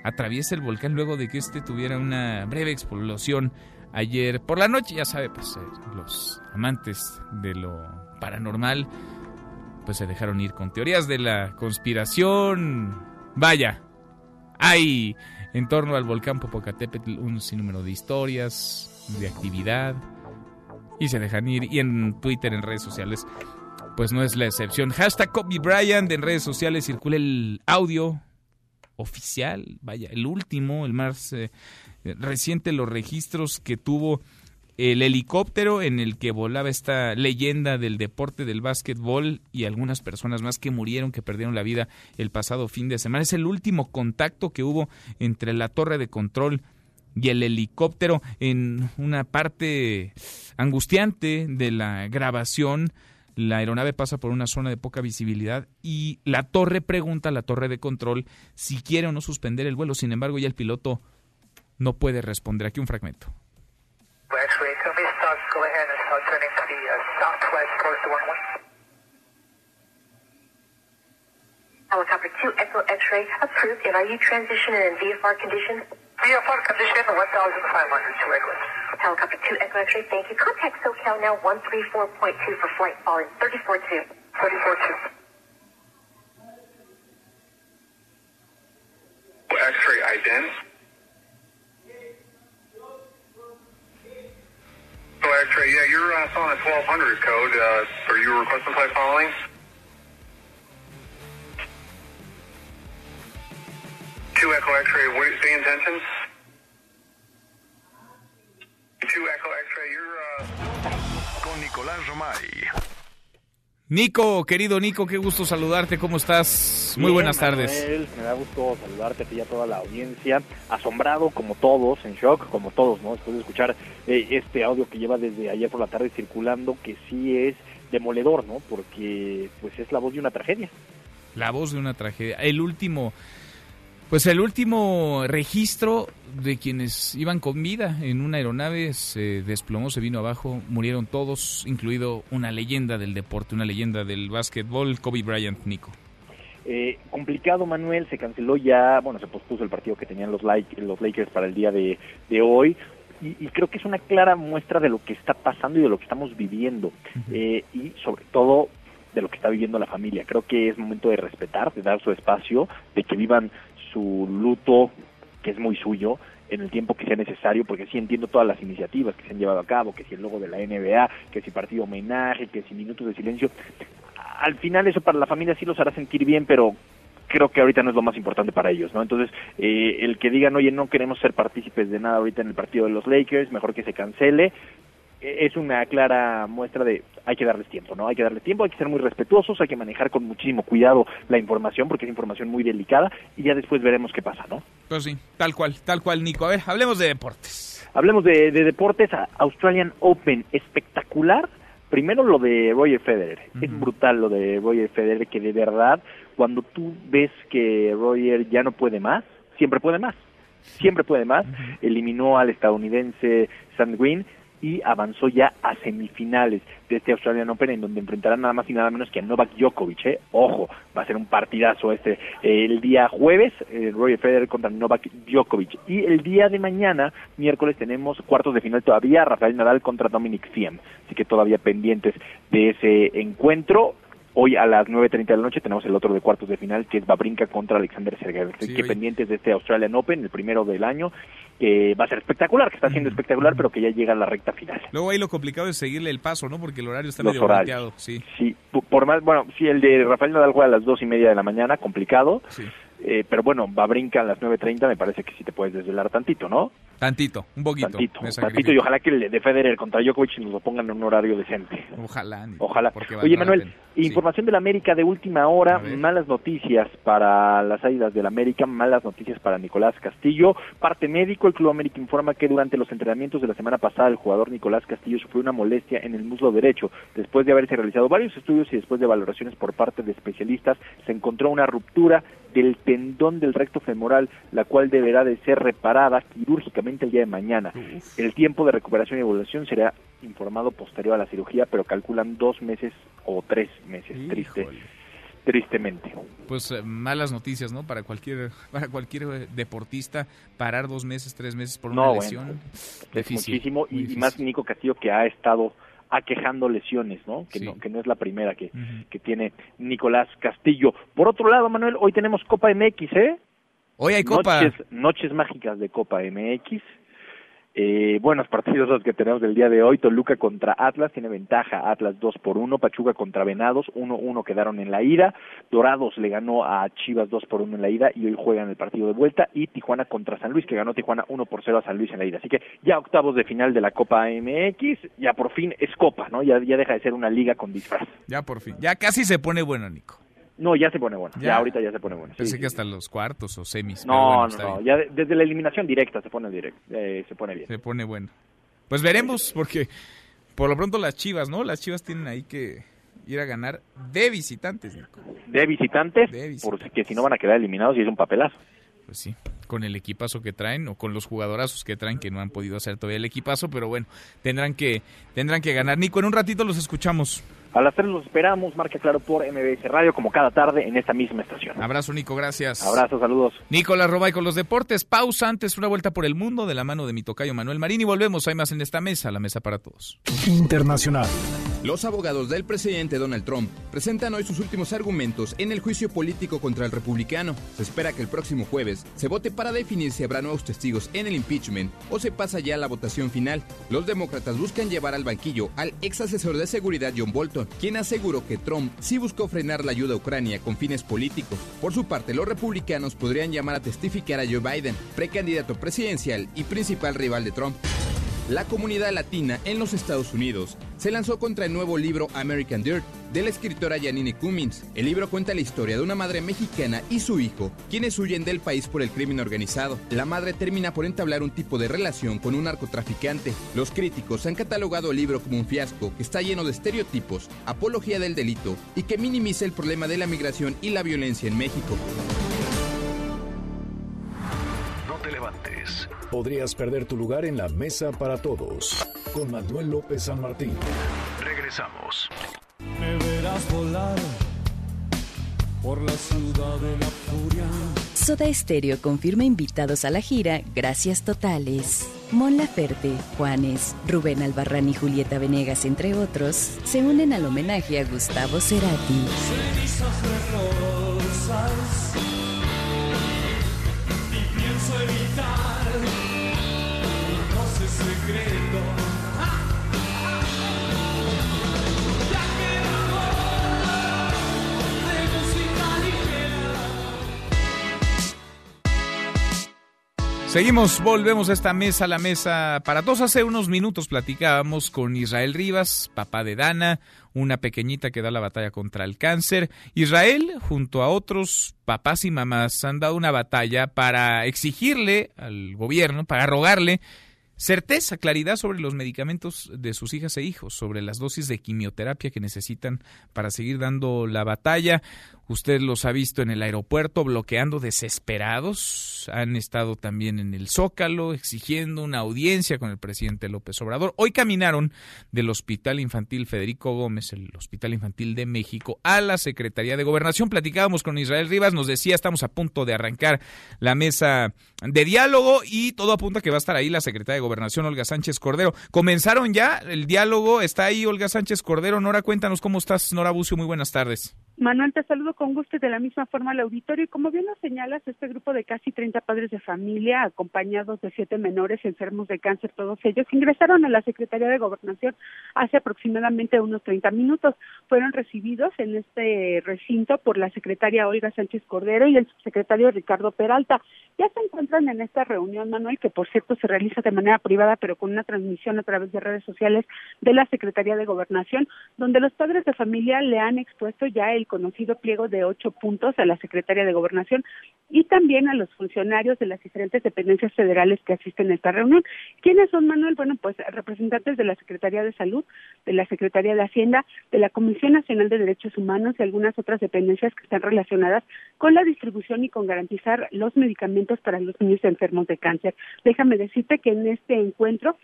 atraviesa el volcán luego de que este tuviera una breve explosión ayer por la noche. Ya sabe, pues eh, los amantes de lo paranormal pues se dejaron ir con teorías de la conspiración. Vaya, hay en torno al volcán Popocatépetl un sinnúmero de historias, de actividad, y se dejan ir. Y en Twitter, en redes sociales, pues no es la excepción. Hashtag Kobe Bryant, en redes sociales circula el audio oficial, vaya, el último, el más eh, reciente, los registros que tuvo el helicóptero en el que volaba esta leyenda del deporte del básquetbol y algunas personas más que murieron, que perdieron la vida el pasado fin de semana. Es el último contacto que hubo entre la torre de control y el helicóptero en una parte angustiante de la grabación. La aeronave pasa por una zona de poca visibilidad y la torre pregunta a la torre de control si quiere o no suspender el vuelo. Sin embargo, ya el piloto no puede responder. Aquí un fragmento. X-ray, tell me start, go ahead and start turning to the uh, southwest towards the runway. Helicopter 2 Echo X-ray approved. And are you transitioning in VFR condition? VFR condition 1,500 to Eglins. Helicopter 2 Echo X-ray, thank you. Contact SoCal now 134.2 for flight following 34.2. 34.2. X-ray ident. X-ray, yeah, you're uh, following a 1200 code. Uh, are you requesting flight following? Two Echo X-ray, what is the intentions? Two Echo X-ray, you're... Uh... Con Nicolás Romay. Nico, querido Nico, qué gusto saludarte, ¿cómo estás? Muy buenas tardes. me da gusto saludarte a a toda la audiencia, asombrado como todos, en shock como todos, ¿no? Después de escuchar eh, este audio que lleva desde ayer por la tarde circulando, que sí es demoledor, ¿no? Porque pues es la voz de una tragedia. La voz de una tragedia. El último Pues el último registro de quienes iban con vida en una aeronave se desplomó, se vino abajo, murieron todos, incluido una leyenda del deporte, una leyenda del básquetbol, Kobe Bryant, Nico. Eh, complicado, Manuel, se canceló ya, bueno, se pospuso el partido que tenían los, los Lakers para el día de, hoy. Y, creo que es una clara muestra de lo que está pasando y de lo que estamos viviendo. Eh, y sobre todo de lo que está viviendo la familia. Creo que es momento de respetar, de dar su espacio, de que vivan su luto, que es muy suyo, en el tiempo que sea necesario, porque sí entiendo todas las iniciativas que se han llevado a cabo, que si el logo de la NBA, que si partido homenaje, que si minutos de silencio. Al final eso para la familia sí los hará sentir bien, pero creo que ahorita no es lo más importante para ellos, ¿no? Entonces, eh, el que digan, oye, no queremos ser partícipes de nada ahorita en el partido de los Lakers, mejor que se cancele, es una clara muestra de hay que darles tiempo, ¿no? Hay que darle tiempo, hay que ser muy respetuosos, hay que manejar con muchísimo cuidado la información porque es información muy delicada y ya después veremos qué pasa, ¿no? Pues sí, tal cual, tal cual, Nico. A ver, hablemos de deportes. Hablemos de, deportes, Australian Open, espectacular. Primero lo de Roger Federer, es brutal lo de Roger Federer que de verdad cuando tú ves que Roger ya no puede más, siempre puede más siempre puede más, eliminó al estadounidense Sand Green, y avanzó ya a semifinales de este Australian Open en donde enfrentará nada más y nada menos que a Novak Djokovic. ¿eh? Ojo, va a ser un partidazo este eh, el día jueves, eh, Roger Federer contra Novak Djokovic. Y el día de mañana, miércoles, tenemos cuartos de final todavía, Rafael Nadal contra Dominic Thiem. Así que todavía pendientes de ese encuentro. Hoy a las 9.30 de la noche tenemos el otro de cuartos de final, que es Babrinka contra Alexander Sergev. Así que pendientes de este Australian Open, el primero del año, que va a ser espectacular, que está siendo espectacular, pero que ya llega a la recta final. Luego ahí lo complicado es seguirle el paso, ¿no? Porque el horario está medio horarios. Sí. sí, por más, bueno, sí, el de Rafael Nadal juega a las dos y media de la mañana, complicado. Sí. Eh, pero bueno, va a brincar a las 9.30, me parece que sí te puedes desvelar tantito, ¿no? Tantito, un poquito. Tantito, tantito y ojalá que el de Federer contra Djokovic nos lo pongan en un horario decente. Ojalá. Ojalá. Oye, Manuel, información de la América de última hora, malas noticias para las Águilas del América, malas noticias para Nicolás Castillo. Parte médico, el Club América informa que durante los entrenamientos de la semana pasada el jugador Nicolás Castillo sufrió una molestia en el muslo derecho. Después de haberse realizado varios estudios y después de valoraciones por parte de especialistas, se encontró una ruptura del tendón del recto femoral, la cual deberá de ser reparada quirúrgicamente el día de mañana. El tiempo de recuperación y evolución será informado posterior a la cirugía, pero calculan dos meses o tres meses, triste, tristemente. Pues eh, malas noticias, ¿no? Para cualquier para cualquier eh, deportista parar dos meses, tres meses por una lesión. es muchísimo y, más Nico Castillo que ha estado aquejando lesiones, ¿no? Que, no, que no es la primera que, que tiene Nicolás Castillo. Por otro lado, Manuel, hoy tenemos Copa MX, ¿eh? Hoy hay Copa. Noches, noches mágicas de Copa MX. Eh, buenos partidos los que tenemos del día de hoy. Toluca contra Atlas, tiene ventaja Atlas 2 por 1. Pachuca contra Venados, 1-1 quedaron en la ida. Dorados le ganó a Chivas 2 por 1 en la ida y hoy juegan el partido de vuelta. Y Tijuana contra San Luis, que ganó Tijuana 1 por 0 a San Luis en la ida. Así que ya octavos de final de la Copa MX, ya por fin es Copa, ¿no? Ya, ya deja de ser una liga con disfraz. Ya por fin, ya casi se pone bueno, Nico. No, ya se pone bueno. Ya, ahorita ya se pone bueno. Pensé que hasta los cuartos o semis. No, no, no. Ya desde la eliminación directa se pone directo, eh, se pone bien. Se pone bueno. Pues veremos, porque por lo pronto las Chivas, ¿no? Las Chivas tienen ahí que ir a ganar de visitantes, Nico. De visitantes, porque si no van a quedar eliminados y es un papelazo. Pues sí, con el equipazo que traen o con los jugadorazos que traen que no han podido hacer todavía el equipazo, pero bueno, tendrán que tendrán que ganar. Nico, en un ratito los escuchamos. A las 3 los esperamos, marca claro por MBS Radio, como cada tarde en esta misma estación. Abrazo, Nico, gracias. Abrazo, saludos. Nicolás Robay con los deportes. Pausa antes, una vuelta por el mundo de la mano de mi tocayo Manuel Marín y volvemos. Hay más en esta mesa, la mesa para todos. Internacional. Los abogados del presidente Donald Trump presentan hoy sus últimos argumentos en el juicio político contra el republicano. Se espera que el próximo jueves se vote para definir si habrá nuevos testigos en el impeachment o se pasa ya a la votación final. Los demócratas buscan llevar al banquillo al ex asesor de seguridad John Bolton, quien aseguró que Trump sí buscó frenar la ayuda a Ucrania con fines políticos. Por su parte, los republicanos podrían llamar a testificar a Joe Biden, precandidato presidencial y principal rival de Trump. La comunidad latina en los Estados Unidos se lanzó contra el nuevo libro American Dirt de la escritora Janine Cummins. El libro cuenta la historia de una madre mexicana y su hijo, quienes huyen del país por el crimen organizado. La madre termina por entablar un tipo de relación con un narcotraficante. Los críticos han catalogado el libro como un fiasco que está lleno de estereotipos, apología del delito y que minimiza el problema de la migración y la violencia en México. relevantes. Podrías perder tu lugar en la mesa para todos. Con Manuel López San Martín. Regresamos. Me verás volar por la ciudad de la furia. Soda Stereo confirma invitados a la gira Gracias Totales. Mon Laferte, Juanes, Rubén Albarrán y Julieta Venegas, entre otros, se unen al homenaje a Gustavo Cerati. Seguimos, volvemos a esta mesa, la mesa para todos. Hace unos minutos platicábamos con Israel Rivas, papá de Dana, una pequeñita que da la batalla contra el cáncer. Israel, junto a otros papás y mamás, han dado una batalla para exigirle al gobierno, para rogarle certeza, claridad sobre los medicamentos de sus hijas e hijos, sobre las dosis de quimioterapia que necesitan para seguir dando la batalla. Usted los ha visto en el aeropuerto bloqueando desesperados. Han estado también en el Zócalo exigiendo una audiencia con el presidente López Obrador. Hoy caminaron del Hospital Infantil Federico Gómez, el Hospital Infantil de México, a la Secretaría de Gobernación. Platicábamos con Israel Rivas, nos decía, estamos a punto de arrancar la mesa de diálogo y todo apunta que va a estar ahí la Secretaria de Gobernación, Olga Sánchez Cordero. Comenzaron ya el diálogo, está ahí Olga Sánchez Cordero. Nora, cuéntanos cómo estás. Nora Bucio, muy buenas tardes. Manuel, te saludo con gusto y de la misma forma al auditorio. Y como bien lo señalas, este grupo de casi 30 padres de familia, acompañados de siete menores enfermos de cáncer, todos ellos, ingresaron a la Secretaría de Gobernación hace aproximadamente unos 30 minutos. Fueron recibidos en este recinto por la secretaria Olga Sánchez Cordero y el subsecretario Ricardo Peralta. Ya se encuentran en esta reunión, Manuel, que por cierto se realiza de manera privada, pero con una transmisión a través de redes sociales de la Secretaría de Gobernación, donde los padres de familia le han expuesto ya el conocido pliego de ocho puntos a la Secretaría de Gobernación y también a los funcionarios de las diferentes dependencias federales que asisten a esta reunión. ¿Quiénes son, Manuel? Bueno, pues representantes de la Secretaría de Salud, de la Secretaría de Hacienda, de la Comisión Nacional de Derechos Humanos y algunas otras dependencias que están relacionadas con la distribución y con garantizar los medicamentos para los niños enfermos de cáncer. Déjame decirte que en este encuentro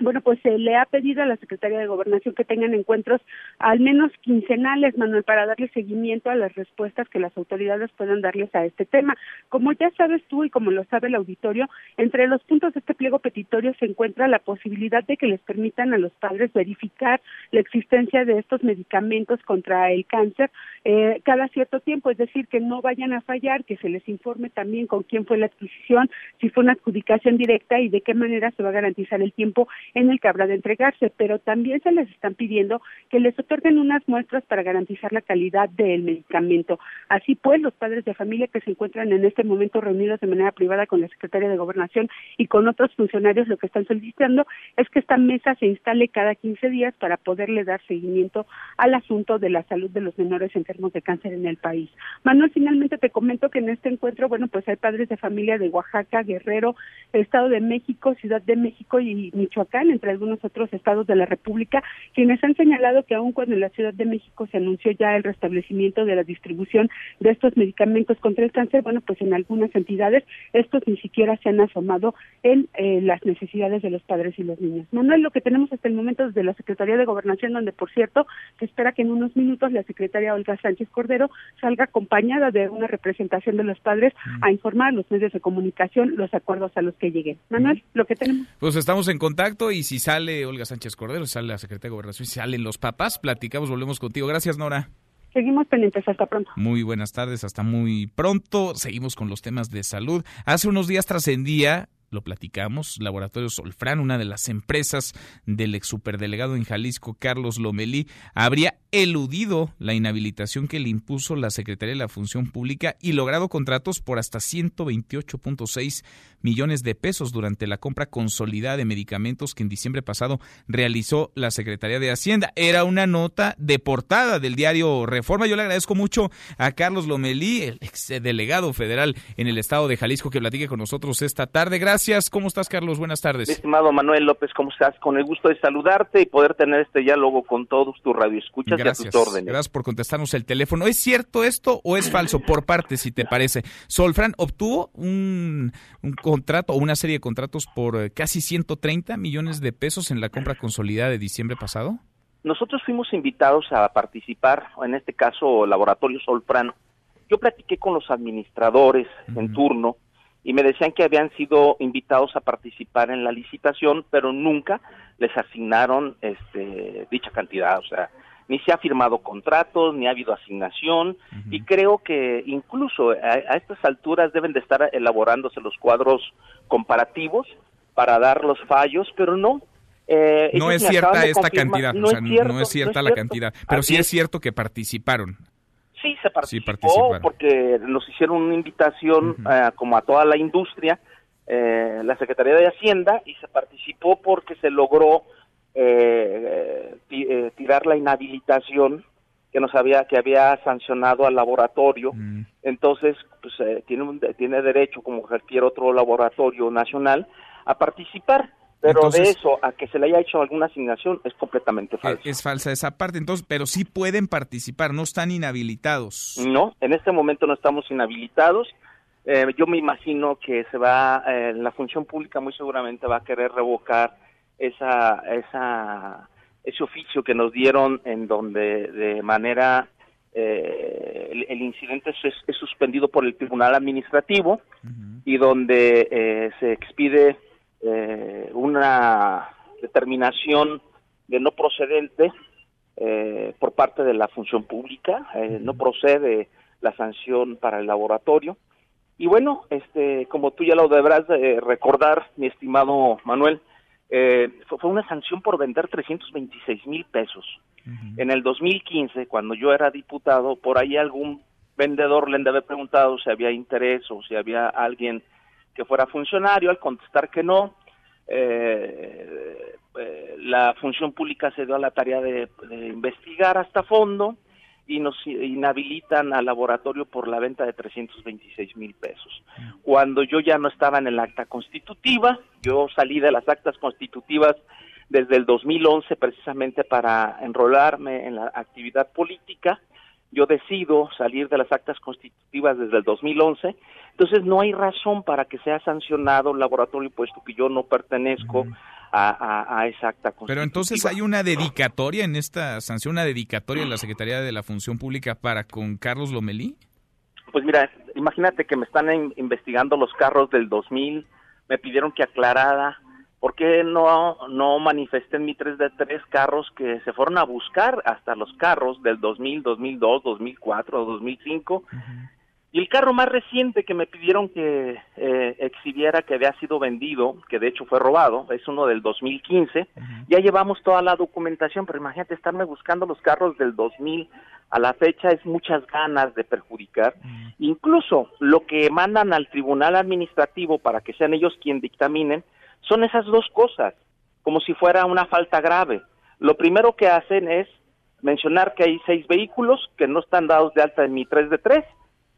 bueno, pues se le ha pedido a la Secretaría de Gobernación que tengan encuentros al menos quincenales, Manuel, para darle seguimiento a las respuestas que las autoridades puedan darles a este tema. Como ya sabes tú y como lo sabe el auditorio, entre los puntos de este pliego petitorio se encuentra la posibilidad de que les permitan a los padres verificar la existencia de estos medicamentos contra el cáncer eh, cada cierto tiempo, es decir, que no vayan a fallar, que se les informe también con quién fue la adquisición, si fue una adjudicación directa y de qué manera se va a garantizar el tiempo en el que habrá de entregarse, pero también se les están pidiendo que les otorguen unas muestras para garantizar la calidad del medicamento. Así pues, los padres de familia que se encuentran en este momento reunidos de manera privada con la Secretaría de Gobernación y con otros funcionarios, lo que están solicitando es que esta mesa se instale cada 15 días para poderle dar seguimiento al asunto de la salud de los menores enfermos de cáncer en el país. Manuel, finalmente te comento que en este encuentro, bueno, pues hay padres de familia de Oaxaca, Guerrero, Estado de México, Ciudad de México y Michoacán, entre algunos otros estados de la República, quienes han señalado que aun cuando en la Ciudad de México se anunció ya el restablecimiento de la distribución de estos medicamentos contra el cáncer, bueno, pues en algunas entidades estos ni siquiera se han asomado en eh, las necesidades de los padres y los niños. Manuel, lo que tenemos hasta el momento desde la Secretaría de Gobernación, donde por cierto se espera que en unos minutos la secretaria Olga Sánchez Cordero salga acompañada de una representación de los padres a informar a los medios de comunicación los acuerdos a los que lleguen. Manuel, lo que tenemos. Pues estamos en contacto y si sale Olga Sánchez Cordero, si sale la secretaria de Gobernación, si salen los papás, platicamos, volvemos contigo. Gracias, Nora. Seguimos pendientes, hasta pronto. Muy buenas tardes, hasta muy pronto. Seguimos con los temas de salud. Hace unos días trascendía lo platicamos, Laboratorio Solfran, una de las empresas del ex superdelegado en Jalisco, Carlos Lomelí, habría eludido la inhabilitación que le impuso la Secretaría de la Función Pública y logrado contratos por hasta 128.6 millones de pesos durante la compra consolidada de medicamentos que en diciembre pasado realizó la Secretaría de Hacienda. Era una nota de portada del diario Reforma. Yo le agradezco mucho a Carlos Lomelí, el ex delegado federal en el estado de Jalisco, que platique con nosotros esta tarde. Gracias gracias. ¿Cómo estás, Carlos? Buenas tardes. estimado Manuel López, ¿cómo estás? Con el gusto de saludarte y poder tener este diálogo con todos tus radioescuchas gracias. y a tus órdenes. Gracias por contestarnos el teléfono. ¿Es cierto esto o es falso? Por parte, si te parece. Solfran obtuvo un, un contrato o una serie de contratos por eh, casi 130 millones de pesos en la compra consolidada de diciembre pasado. Nosotros fuimos invitados a participar, en este caso Laboratorio Solfran. Yo platiqué con los administradores en turno y me decían que habían sido invitados a participar en la licitación, pero nunca les asignaron este, dicha cantidad, o sea, ni se ha firmado contratos, ni ha habido asignación, y creo que incluso a, a, estas alturas deben de estar elaborándose los cuadros comparativos para dar los fallos, pero no. Eh, no es cierta esta cantidad, no, o sea, es cierto, no es cierta no es la cierto. cantidad, pero Así sí es cierto que participaron. Sí, se participó sí, porque nos hicieron una invitación uh -huh. como a toda la industria, eh, la Secretaría de Hacienda, y se participó porque se logró eh, eh, tirar la inhabilitación que nos había que había sancionado al laboratorio. Uh -huh. Entonces, pues eh, tiene un, tiene derecho como cualquier otro laboratorio nacional a participar. Pero Entonces, de eso a que se le haya hecho alguna asignación es completamente falso. Es, es, falsa esa parte, entonces, pero sí pueden participar, no están inhabilitados. No, en este momento no estamos inhabilitados. Eh, yo me imagino que se va, eh, la función pública muy seguramente va a querer revocar esa, esa, ese oficio que nos dieron en donde de manera eh, el, el, incidente es, es, suspendido por el Tribunal Administrativo uh -huh. y donde eh, se expide eh, una determinación de no procedente eh, por parte de la función pública, eh, no procede la sanción para el laboratorio. Y bueno, este, como tú ya lo deberás de recordar, mi estimado Manuel, eh, fue, fue, una sanción por vender 326 mil pesos. Uh -huh. En el 2015, cuando yo era diputado, por ahí algún vendedor le había preguntado si había interés o si había alguien que fuera funcionario, al contestar que no, eh, eh, la función pública se dio a la tarea de, de, investigar hasta fondo y nos inhabilitan al laboratorio por la venta de 326 mil pesos. Cuando yo ya no estaba en el acta constitutiva, yo salí de las actas constitutivas desde el 2011 precisamente para enrolarme en la actividad política, yo decido salir de las actas constitutivas desde el 2011, entonces no hay razón para que sea sancionado el laboratorio puesto que yo no pertenezco uh -huh. a, a, a, esa acta constitutiva. Pero entonces hay una dedicatoria en esta sanción, una dedicatoria en la Secretaría de la Función Pública para con Carlos Lomelí. Pues mira, imagínate que me están in investigando los carros del 2000, me pidieron que aclarara ¿Por qué no, no manifesté en mi 3 de 3 carros que se fueron a buscar hasta los carros del 2000, 2002, 2004, 2005? Uh -huh. Y el carro más reciente que me pidieron que eh, exhibiera que había sido vendido, que de hecho fue robado, es uno del 2015. Uh -huh. Ya llevamos toda la documentación, pero imagínate estarme buscando los carros del 2000 a la fecha es muchas ganas de perjudicar. Uh -huh. Incluso lo que mandan al tribunal administrativo para que sean ellos quien dictaminen, son esas dos cosas, como si fuera una falta grave. Lo primero que hacen es mencionar que hay seis vehículos que no están dados de alta en mi 3 de 3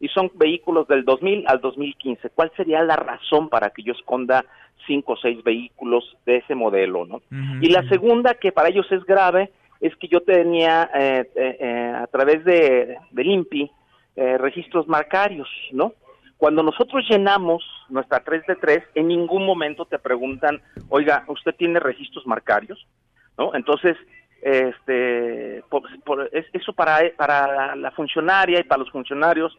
y son vehículos del 2000 al 2015. ¿Cuál sería la razón para que yo esconda cinco o seis vehículos de ese modelo? ¿no? Uh -huh. Y la segunda, que para ellos es grave, es que yo tenía eh, eh, eh, a través de, del INPI eh, registros marcarios, ¿no? Cuando nosotros llenamos nuestra 3 de 3, en ningún momento te preguntan, oiga, ¿usted tiene registros marcarios? ¿No? Entonces, este, por, eso para, para la funcionaria y para los funcionarios,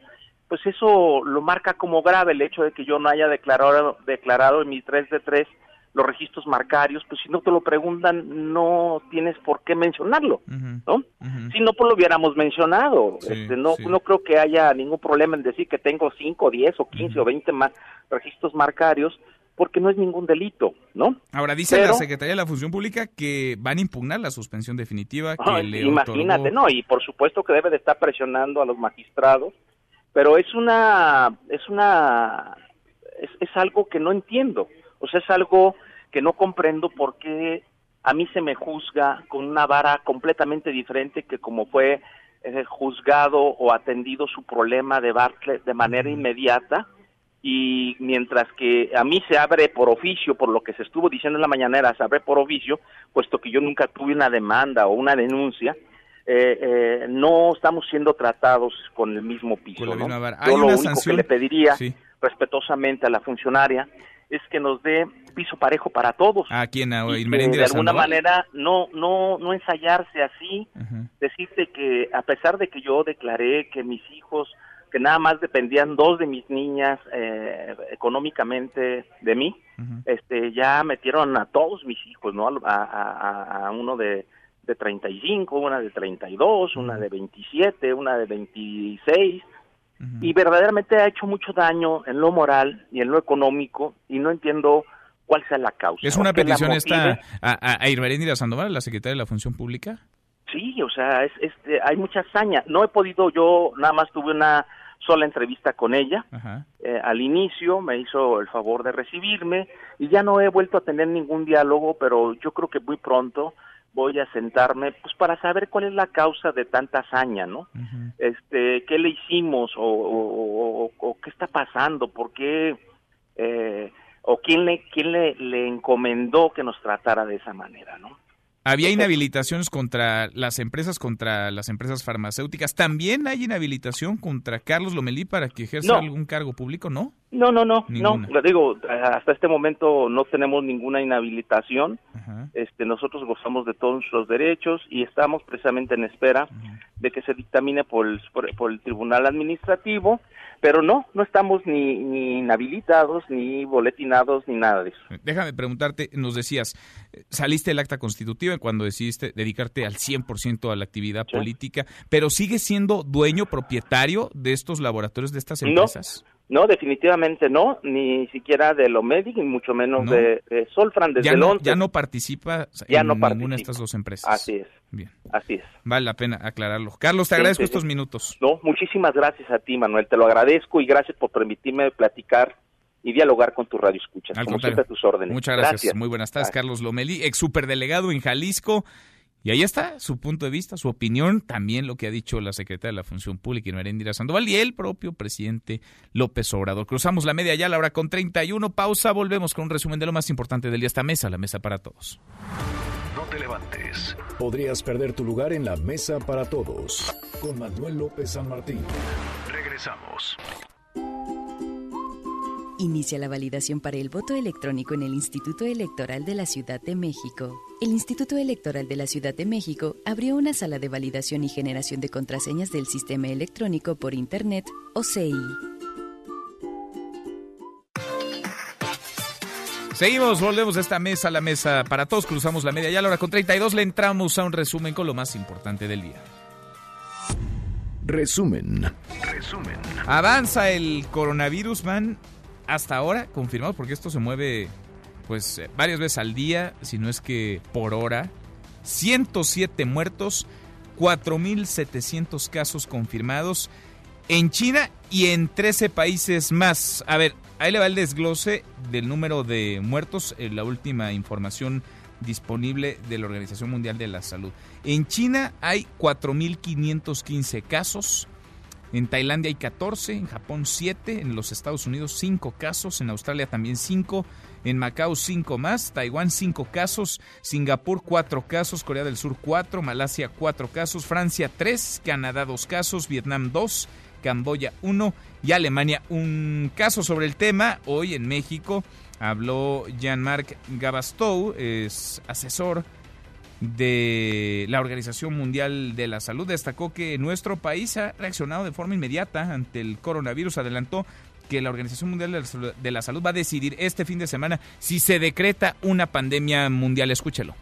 pues eso lo marca como grave el hecho de que yo no haya declarado, declarado en mi 3 de 3 los registros marcarios, pues si no te lo preguntan, no tienes por qué mencionarlo, uh -huh. ¿no? Uh -huh. Si no, pues lo hubiéramos mencionado. Sí, este, no, sí. no creo que haya ningún problema en decir que tengo 5, 10 o 15 uh -huh. o 20 más registros marcarios, porque no es ningún delito, ¿no? Ahora dice Pero, la Secretaría de la Función Pública que van a impugnar la suspensión definitiva que ay, le Imagínate, otorgó... no, y por supuesto que debe de estar presionando a los magistrados, pero es una, es una, es, es algo que no entiendo. O sea, es algo que no comprendo por qué a mí se me juzga con una vara completamente diferente que como fue eh, juzgado o atendido su problema de Bartlett de manera inmediata y mientras que a mí se abre por oficio, por lo que se estuvo diciendo en la mañanera, se abre por oficio, puesto que yo nunca tuve una demanda o una denuncia, eh, eh, no estamos siendo tratados con el mismo piso. ¿no? Yo lo único que le pediría respetuosamente a la funcionaria es que nos dé piso parejo para todos. ¿A quién? ¿A y que, de alguna manera no no no ensayarse así, decirte que a pesar de que yo declaré que mis hijos que nada más dependían dos de mis niñas eh, económicamente de mí, este ya metieron a todos mis hijos, ¿no? A, a, uno de, de 35, una de 32, una de 27, una de 26, y verdaderamente ha hecho mucho daño en lo moral y en lo económico, y no entiendo cuál sea la causa. ¿Es una petición esta a, a, a Sandoval, la secretaria de la Función Pública? Sí, o sea, es, hay mucha hazaña. No he podido, yo nada más tuve una sola entrevista con ella. Eh, al inicio me hizo el favor de recibirme y ya no he vuelto a tener ningún diálogo, pero yo creo que muy pronto voy a sentarme pues para saber cuál es la causa de tanta hazaña, ¿no? Este, qué le hicimos o, o, qué está pasando, por qué eh, o quién le quién le, le encomendó que nos tratara de esa manera, ¿no? Había inhabilitaciones contra las empresas, contra las empresas farmacéuticas. ¿También hay inhabilitación contra Carlos Lomelí para que ejerza algún cargo público, no? No, no, no, no. Digo, hasta este momento no tenemos ninguna inhabilitación. Este, nosotros gozamos de todos los derechos y estamos precisamente en espera de que se dictamine por el, por el Tribunal Administrativo pero no, no estamos ni, ni inhabilitados, ni boletinados, ni nada de eso. Déjame preguntarte, nos decías, saliste del acta constitutiva cuando decidiste dedicarte al 100% a la actividad política, pero ¿sigues siendo dueño, propietario de estos laboratorios, de estas empresas? No, definitivamente no, ni siquiera de Lomedic, ni mucho menos de, Solfran desde ya no, Ya no participa en ninguna de estas dos empresas. Así es. Bien. Así es. Vale la pena aclararlo. Carlos, te agradezco estos minutos. No, muchísimas gracias a ti, Manuel. Te lo agradezco y gracias por permitirme platicar y dialogar con tu radio escuchas. como siempre a tus órdenes. Muchas gracias. Muy buenas tardes, Carlos Lomeli, ex superdelegado en Jalisco. Y ahí está su punto de vista, su opinión, también lo que ha dicho la secretaria de la Función Pública, Indira Sandoval, y el propio presidente López Obrador. Cruzamos la media ya, la hora con 31. Pausa, volvemos con un resumen de lo más importante del día. Esta mesa, la mesa para todos. No te levantes. Podrías perder tu lugar en la mesa para todos. Con Manuel López San Martín. Regresamos. Inicia la validación para el voto electrónico en el Instituto Electoral de la Ciudad de México. El Instituto Electoral de la Ciudad de México abrió una sala de validación y generación de contraseñas del sistema electrónico por Internet, o CI. Seguimos, volvemos a esta mesa, la mesa para todos, cruzamos la media ya a la hora con 32 le entramos a un resumen con lo más importante del día. Resumen. Resumen. Avanza el coronavirus, man hasta ahora confirmado, porque esto se mueve pues eh, varias veces al día, si no es que por hora. 107 muertos, 4.700 casos confirmados en China y en 13 países más. A ver, ahí le va el desglose del número de muertos, en la última información disponible de la Organización Mundial de la Salud. En China hay 4.515 casos, en Tailandia hay 14, en Japón 7, en los Estados Unidos 5 casos, en Australia también 5, en Macao 5 más, Taiwán 5 casos, Singapur 4 casos, Corea del Sur 4, Malasia 4 casos, Francia 3, Canadá 2 casos, Vietnam 2, Camboya 1 y Alemania un caso sobre el tema. Hoy en México habló Jean-Marc Gabastou, es asesor de la Organización Mundial de la Salud destacó que nuestro país ha reaccionado de forma inmediata ante el coronavirus. Adelantó que la Organización Mundial de la Salud va a decidir este fin de semana si se decreta una pandemia mundial. Escúchelo.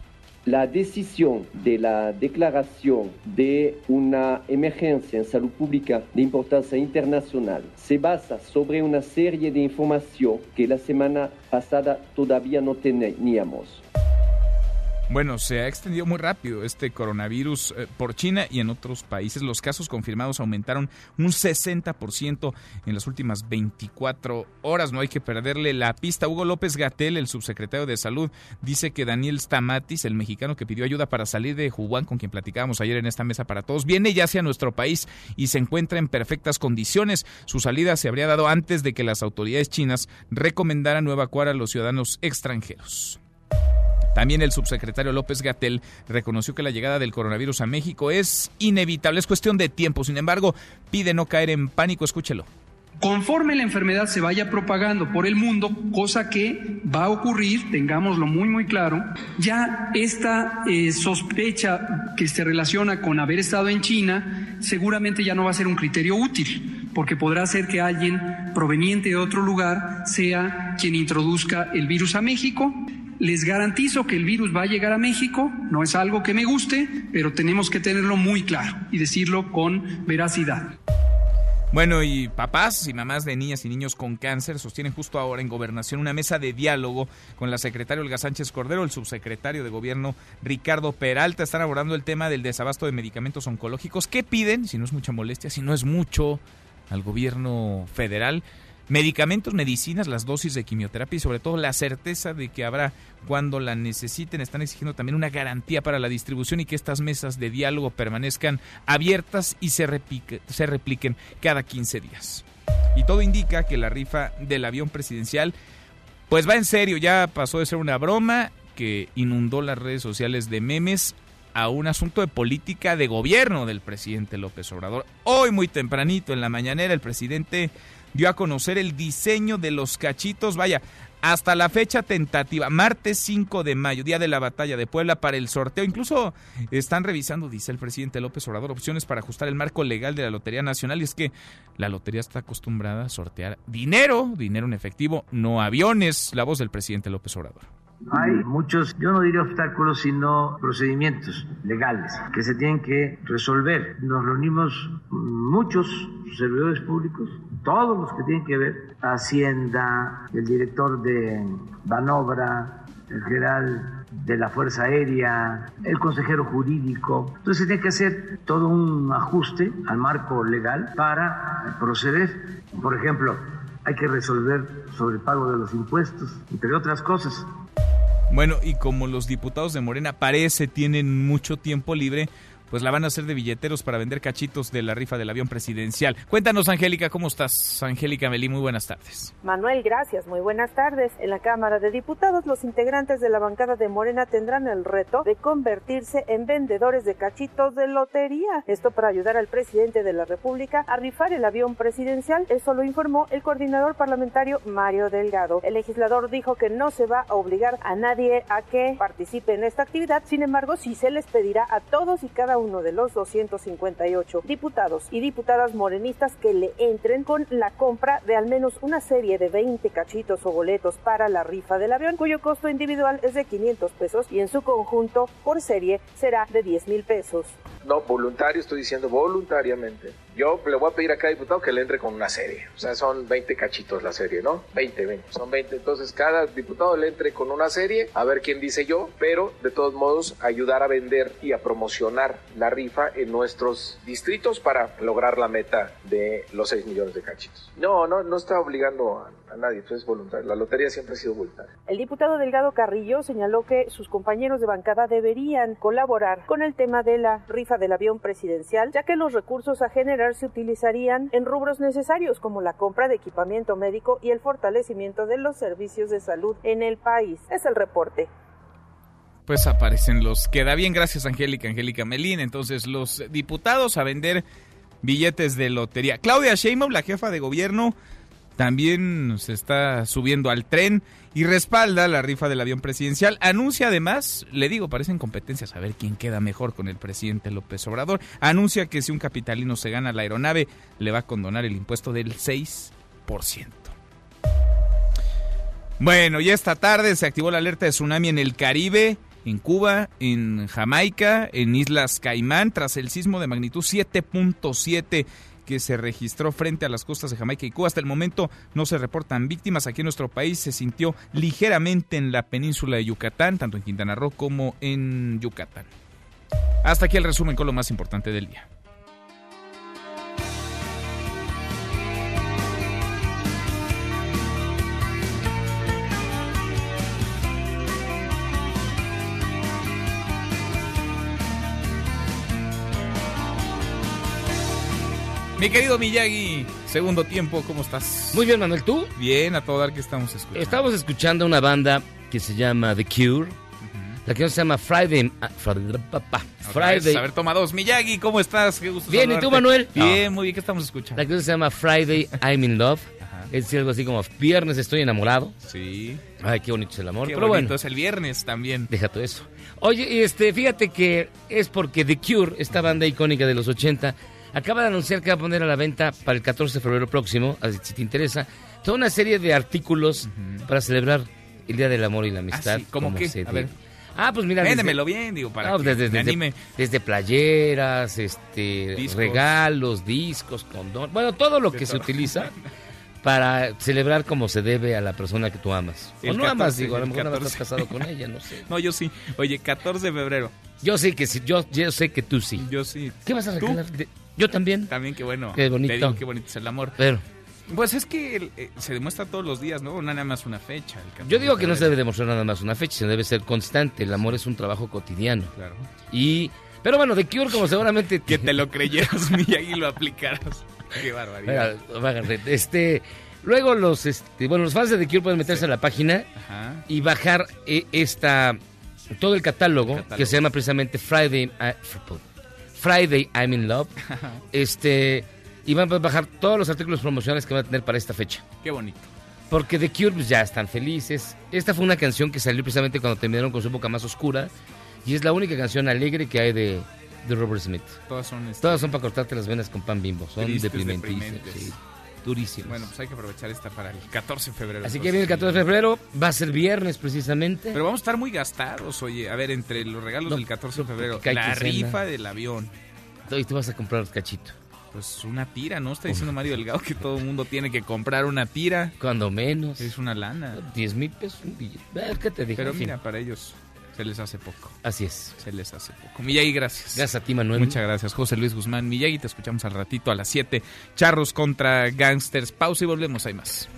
La decisión de la declaración de una emergencia en salud pública de importancia internacional se basa sobre una serie de información que la semana pasada todavía no teníamos. Bueno, se ha extendido muy rápido este coronavirus eh, por China y en otros países. Los casos confirmados aumentaron un 60% en las últimas 24 horas. No hay que perderle la pista. Hugo López Gatel, el subsecretario de Salud, dice que Daniel Stamatis, el mexicano que pidió ayuda para salir de Wuhan, con quien platicábamos ayer en esta mesa para todos, viene ya hacia nuestro país y se encuentra en perfectas condiciones. Su salida se habría dado antes de que las autoridades chinas recomendaran no evacuar a los ciudadanos extranjeros. También el subsecretario López Gatel reconoció que la llegada del coronavirus a México es inevitable, es cuestión de tiempo. Sin embargo, pide no caer en pánico. Escúchelo. Conforme la enfermedad se vaya propagando por el mundo, cosa que va a ocurrir, tengámoslo muy muy claro, ya esta eh, sospecha que se relaciona con haber estado en China seguramente ya no va a ser un criterio útil, porque podrá ser que alguien proveniente de otro lugar sea quien introduzca el virus a México les garantizo que el virus va a llegar a México, no es algo que me guste, pero tenemos que tenerlo muy claro y decirlo con veracidad. Bueno, y papás y mamás de niñas y niños con cáncer sostienen justo ahora en gobernación una mesa de diálogo con la secretaria Olga Sánchez Cordero, el subsecretario de gobierno Ricardo Peralta. Están abordando el tema del desabasto de medicamentos oncológicos. ¿Qué piden? Si no es mucha molestia, si no es mucho al gobierno federal medicamentos, medicinas, las dosis de quimioterapia y sobre todo la certeza de que habrá cuando la necesiten. Están exigiendo también una garantía para la distribución y que estas mesas de diálogo permanezcan abiertas y se, se repliquen cada 15 días. Y todo indica que la rifa del avión presidencial pues va en serio, ya pasó de ser una broma que inundó las redes sociales de memes a un asunto de política de gobierno del presidente López Obrador. Hoy muy tempranito en la mañanera el presidente dio a conocer el diseño de los cachitos, vaya, hasta la fecha tentativa, martes 5 de mayo, día de la batalla de Puebla para el sorteo. Incluso están revisando, dice el presidente López Obrador, opciones para ajustar el marco legal de la Lotería Nacional. Y es que la lotería está acostumbrada a sortear dinero, dinero en efectivo, no aviones. La voz del presidente López Obrador. Hay muchos, yo no diría obstáculos, sino procedimientos legales que se tienen que resolver. Nos reunimos muchos servidores públicos, todos los que tienen que ver, Hacienda, el director de Banobra, el general de la Fuerza Aérea, el consejero jurídico. Entonces tiene que hacer todo un ajuste al marco legal para proceder. Por ejemplo, hay que resolver sobre el pago de los impuestos, entre otras cosas. Bueno, y como los diputados de Morena parece tienen mucho tiempo libre, pues la van a hacer de billeteros para vender cachitos de la rifa del avión presidencial. Cuéntanos, Angélica, ¿cómo estás? Angélica Melí, muy buenas tardes. Manuel, gracias, muy buenas tardes. En la Cámara de Diputados, los integrantes de la bancada de Morena tendrán el reto de convertirse en vendedores de cachitos de lotería. Esto para ayudar al presidente de la República a rifar el avión presidencial. Eso lo informó el coordinador parlamentario Mario Delgado. El legislador dijo que no se va a obligar a nadie a que participe en esta actividad, sin embargo, sí se les pedirá a todos y cada de los 258 diputados y diputadas morenistas que le entren con la compra de al menos una serie de 20 cachitos o boletos para la rifa del avión, cuyo costo individual es de 500 pesos y en su conjunto por serie será de 10 mil pesos. No, voluntario, estoy diciendo voluntariamente. Yo le voy a pedir a cada diputado que le entre con una serie. O sea, son 20 cachitos la serie, ¿no? 20, 20. Son 20. Entonces, cada diputado le entre con una serie, a ver quién dice yo, pero de todos modos, ayudar a vender y a promocionar la rifa en nuestros distritos para lograr la meta de los 6 millones de cachitos. No, no, no está obligando a nadie, es voluntario. La lotería siempre ha sido voluntaria. El diputado Delgado Carrillo señaló que sus compañeros de bancada deberían colaborar con el tema de la rifa del avión presidencial, ya que los recursos a generar se utilizarían en rubros necesarios como la compra de equipamiento médico y el fortalecimiento de los servicios de salud en el país. Es el reporte. Pues aparecen los queda bien gracias Angélica Angélica Melín. Entonces los diputados a vender billetes de lotería. Claudia Sheinbaum la jefa de gobierno también se está subiendo al tren y respalda la rifa del avión presidencial. Anuncia además, le digo, parecen competencias a ver quién queda mejor con el presidente López Obrador. Anuncia que si un capitalino se gana la aeronave, le va a condonar el impuesto del 6%. Bueno, y esta tarde se activó la alerta de tsunami en el Caribe en Cuba, en Jamaica, en Islas Caimán, tras el sismo de magnitud 7.7 que se registró frente a las costas de Jamaica y Cuba. Hasta el momento no se reportan víctimas. Aquí en nuestro país se sintió ligeramente en la península de Yucatán, tanto en Quintana Roo como en Yucatán. Hasta aquí el resumen con lo más importante del día. Mi querido Miyagi, segundo tiempo, ¿cómo estás? Muy bien, Manuel, ¿tú? Bien, a todo dar que estamos escuchando. Estamos escuchando una banda que se llama The Cure. La canción se llama Friday. Friday. A ver, toma dos. Miyagi, ¿cómo estás? Qué gusto Bien, ¿y tú. Manuel? Bien, No. muy bien. ¿Qué estamos escuchando? La canción se llama Friday I'm in Love. Es decir, algo así como Viernes estoy enamorado. Sí. Ay, qué bonito es el amor. Qué Pero bonito, bueno, es el viernes también. deja todo eso. Oye, este, fíjate que es porque The Cure, esta banda icónica de los 80, acaba de anunciar que va a poner a la venta para el 14 de febrero próximo, así si te interesa, toda una serie de artículos para celebrar el Día del Amor y la Amistad. Ah, sí, ¿cómo qué? se A ver. Ah, pues mira. Véndemelo bien, digo, para No, que desde, me desde- anime. desde playeras, este, Discos. regalos, discos, condón, bueno, todo lo que se utiliza para celebrar como se debe a la persona que tú amas. El o no amas, 14, digo, a lo mejor no 14. estás casado con ella, no sé. No, yo sí. Oye, 14 de febrero. Yo sé que sí, yo, yo sé que tú sí. Yo sí. ¿Qué vas a ¿Tú? regalar? De- Yo también. También, qué bueno. Qué bonito. Te digo, qué bonito es el amor. Pero Pues es que eh, se demuestra todos los días, ¿no? Nada más una fecha. el 14 yo digo de que no se debe demostrar nada más una fecha, sino debe ser constante. El amor es un trabajo cotidiano. Claro. Y pero bueno, The Cure como seguramente Que te lo creyeras, y lo aplicaras. Qué barbaridad. Este, luego los, este, bueno, los fans de The Cure pueden meterse a la página Ajá. y bajar eh, esta, todo el catálogo, Catálogo. que se llama precisamente Friday, ah, Friday I'm in Love. este, y van a bajar todos los artículos promocionales que van a tener para esta fecha. Qué bonito. Porque The Cure pues, ya están felices. Esta fue una canción que salió precisamente cuando terminaron con su época más oscura. Y es la única canción alegre que hay de, de Robert Smith. Todas son este, Todas son para cortarte las venas con pan bimbo. Son deprimentísimas. deprimentes. sí, durísimas. Bueno, pues hay que aprovechar esta para el 14 de febrero. Así que viene el 14 de febrero, va a ser viernes precisamente. Pero vamos a estar muy gastados, oye. A ver, entre los regalos No, del 14 de febrero, la rifa del avión. Y tú vas a comprar cachito. Pues una tira, ¿no? Está diciendo Mario Delgado que todo el mundo tiene que comprar una tira. Cuando menos. Es una lana. 10 mil pesos un billete. ¿qué te digo? Pero mira, para ellos se les hace poco. Así es. Se les hace poco. Miyagi, gracias. Gracias a ti, Manuel. Muchas gracias, José Luis Guzmán. Miyagi, te escuchamos al ratito a las 7. Charros contra Gangsters. Pausa y volvemos. Hay más.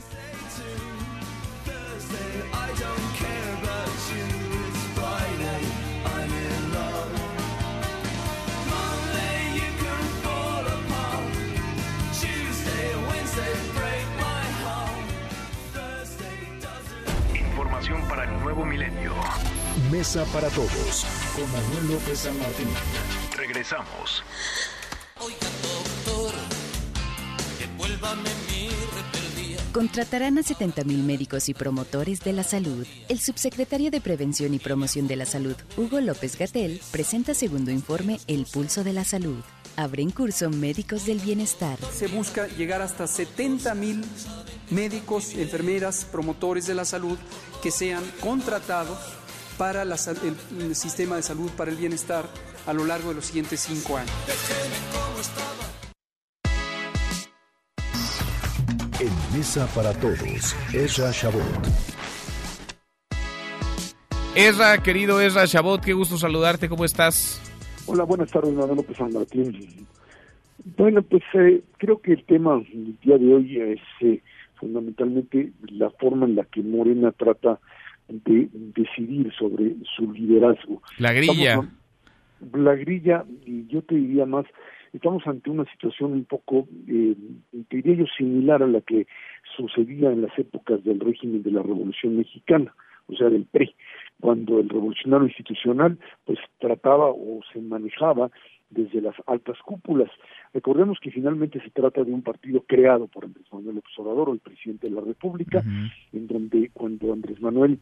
Información para el nuevo milenio. Mesa para todos con Manuel López San Martín. Regresamos. Contratarán a 70.000 médicos y promotores de la salud. El subsecretario de Prevención y Promoción de la Salud, Hugo López Gatel, presenta segundo informe El Pulso de la Salud. Abre en curso Médicos del Bienestar. Se busca llegar hasta 70 mil médicos, enfermeras, promotores de la salud que sean contratados para la el, el sistema de salud, para el bienestar a lo largo de los siguientes cinco años. En Mesa para todos, Ezra Shabot. Ezra, querido Ezra Chabot, qué gusto saludarte. ¿Cómo estás? Hola, buenas tardes, Manuel López San Martín. Bueno, pues eh, creo que el tema del día de hoy es eh, fundamentalmente la forma en la que Morena trata de decidir sobre su liderazgo. La grilla. Estamos la grilla, y yo te diría más, estamos ante una situación un poco, eh, te diría yo, similar a la que sucedía en las épocas del régimen de la Revolución Mexicana, o sea, del PRI, cuando el revolucionario institucional pues trataba o se manejaba desde las altas cúpulas. Recordemos que finalmente se trata de un partido creado por Andrés Manuel Obrador, el presidente de la República, en donde cuando Andrés Manuel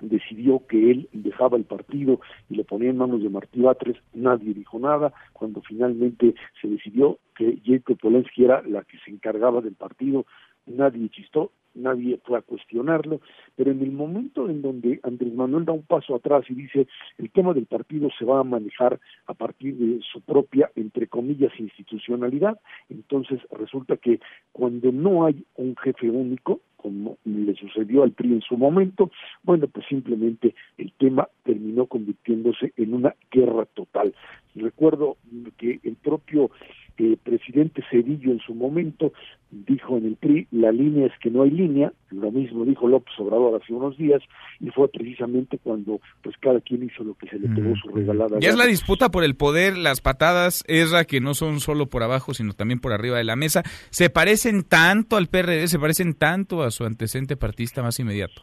decidió que él dejaba el partido y lo ponía en manos de Martí Batres, nadie dijo nada. Cuando finalmente se decidió que Jacob Polensky era la que se encargaba del partido, nadie chistó, nadie fue a cuestionarlo, pero en el momento en donde Andrés Manuel da un paso atrás y dice el tema del partido se va a manejar a partir de su propia, entre comillas, institucionalidad, entonces resulta que cuando no hay un jefe único, como le sucedió al PRI en su momento, bueno, pues simplemente el tema terminó convirtiéndose en una guerra total. Recuerdo que el propio eh, presidente Cedillo en su momento dijo en el PRI, la línea es que no hay línea, lo mismo dijo López Obrador hace unos días, y fue precisamente cuando pues cada quien hizo lo que se le pegó su regalada. Ya es la disputa por el poder, las patadas, la que no son solo por abajo, sino también por arriba de la mesa, se parecen tanto al PRD, se parecen tanto a su antecedente partista más inmediato.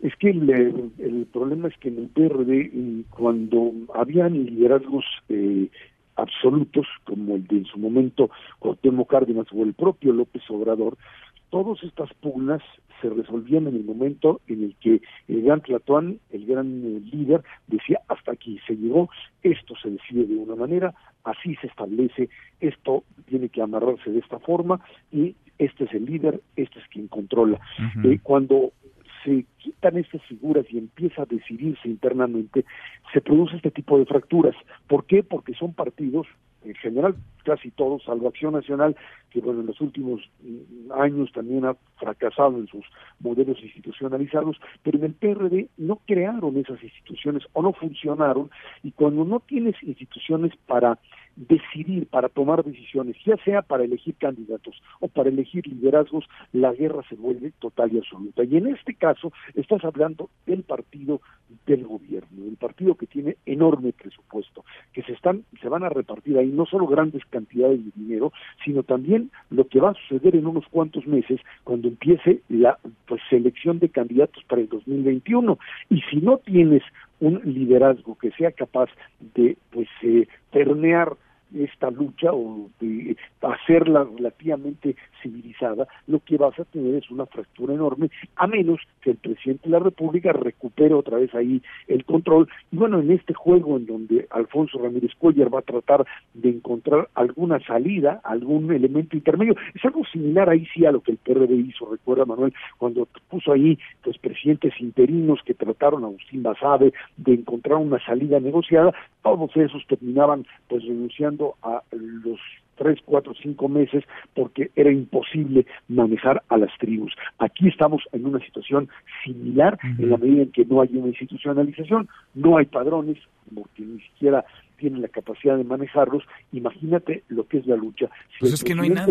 Es que el, el, problema es que en el PRD, cuando habían liderazgos eh, absolutos, como el de en su momento Cuauhtémoc Cárdenas o el propio López Obrador, todas estas pugnas se resolvían en el momento en el que el gran Tlatuán, el gran eh, líder, decía hasta aquí se llegó, esto se decide de una manera, así se establece, esto tiene que amarrarse de esta forma y este es el líder, este es quien controla. Eh, cuando se quitan estas figuras y empieza a decidirse internamente, se produce este tipo de fracturas. ¿Por qué? Porque son partidos, en general casi todos, salvo Acción Nacional, que bueno, en los últimos mm, años también ha fracasado en sus modelos institucionalizados, pero en el PRD no crearon esas instituciones o no funcionaron, y cuando no tienes instituciones para decidir, para tomar decisiones, ya sea para elegir candidatos o para elegir liderazgos, la guerra se vuelve total y absoluta. Y en este caso estás hablando del partido del gobierno, del partido que tiene enorme presupuesto, que se están, se van a repartir ahí no solo grandes cantidades de dinero, sino también lo que va a suceder en unos cuantos meses cuando empiece la pues, selección de candidatos para el 2021. Y si no tienes un liderazgo que sea capaz de pues eh, esta lucha o de hacerla relativamente civilizada, lo que vas a tener es una fractura enorme, a menos que el presidente de la República recupere otra vez ahí el control. Y bueno, en este juego en donde Alfonso Ramírez Cuellar va a tratar de encontrar alguna salida, algún elemento intermedio, es algo similar ahí sí a lo que el PRD hizo, recuerda Manuel, cuando puso ahí los presidentes interinos que trataron a Agustín Basabe de encontrar una salida negociada, todos esos terminaban pues renunciando a los tres, cuatro, cinco meses porque era imposible manejar a las tribus. Aquí estamos en una situación similar en la medida en que no hay una institucionalización, no hay padrones, porque ni siquiera tienen la capacidad de manejarlos. Imagínate lo que es la lucha. Si pues es que no hay nada.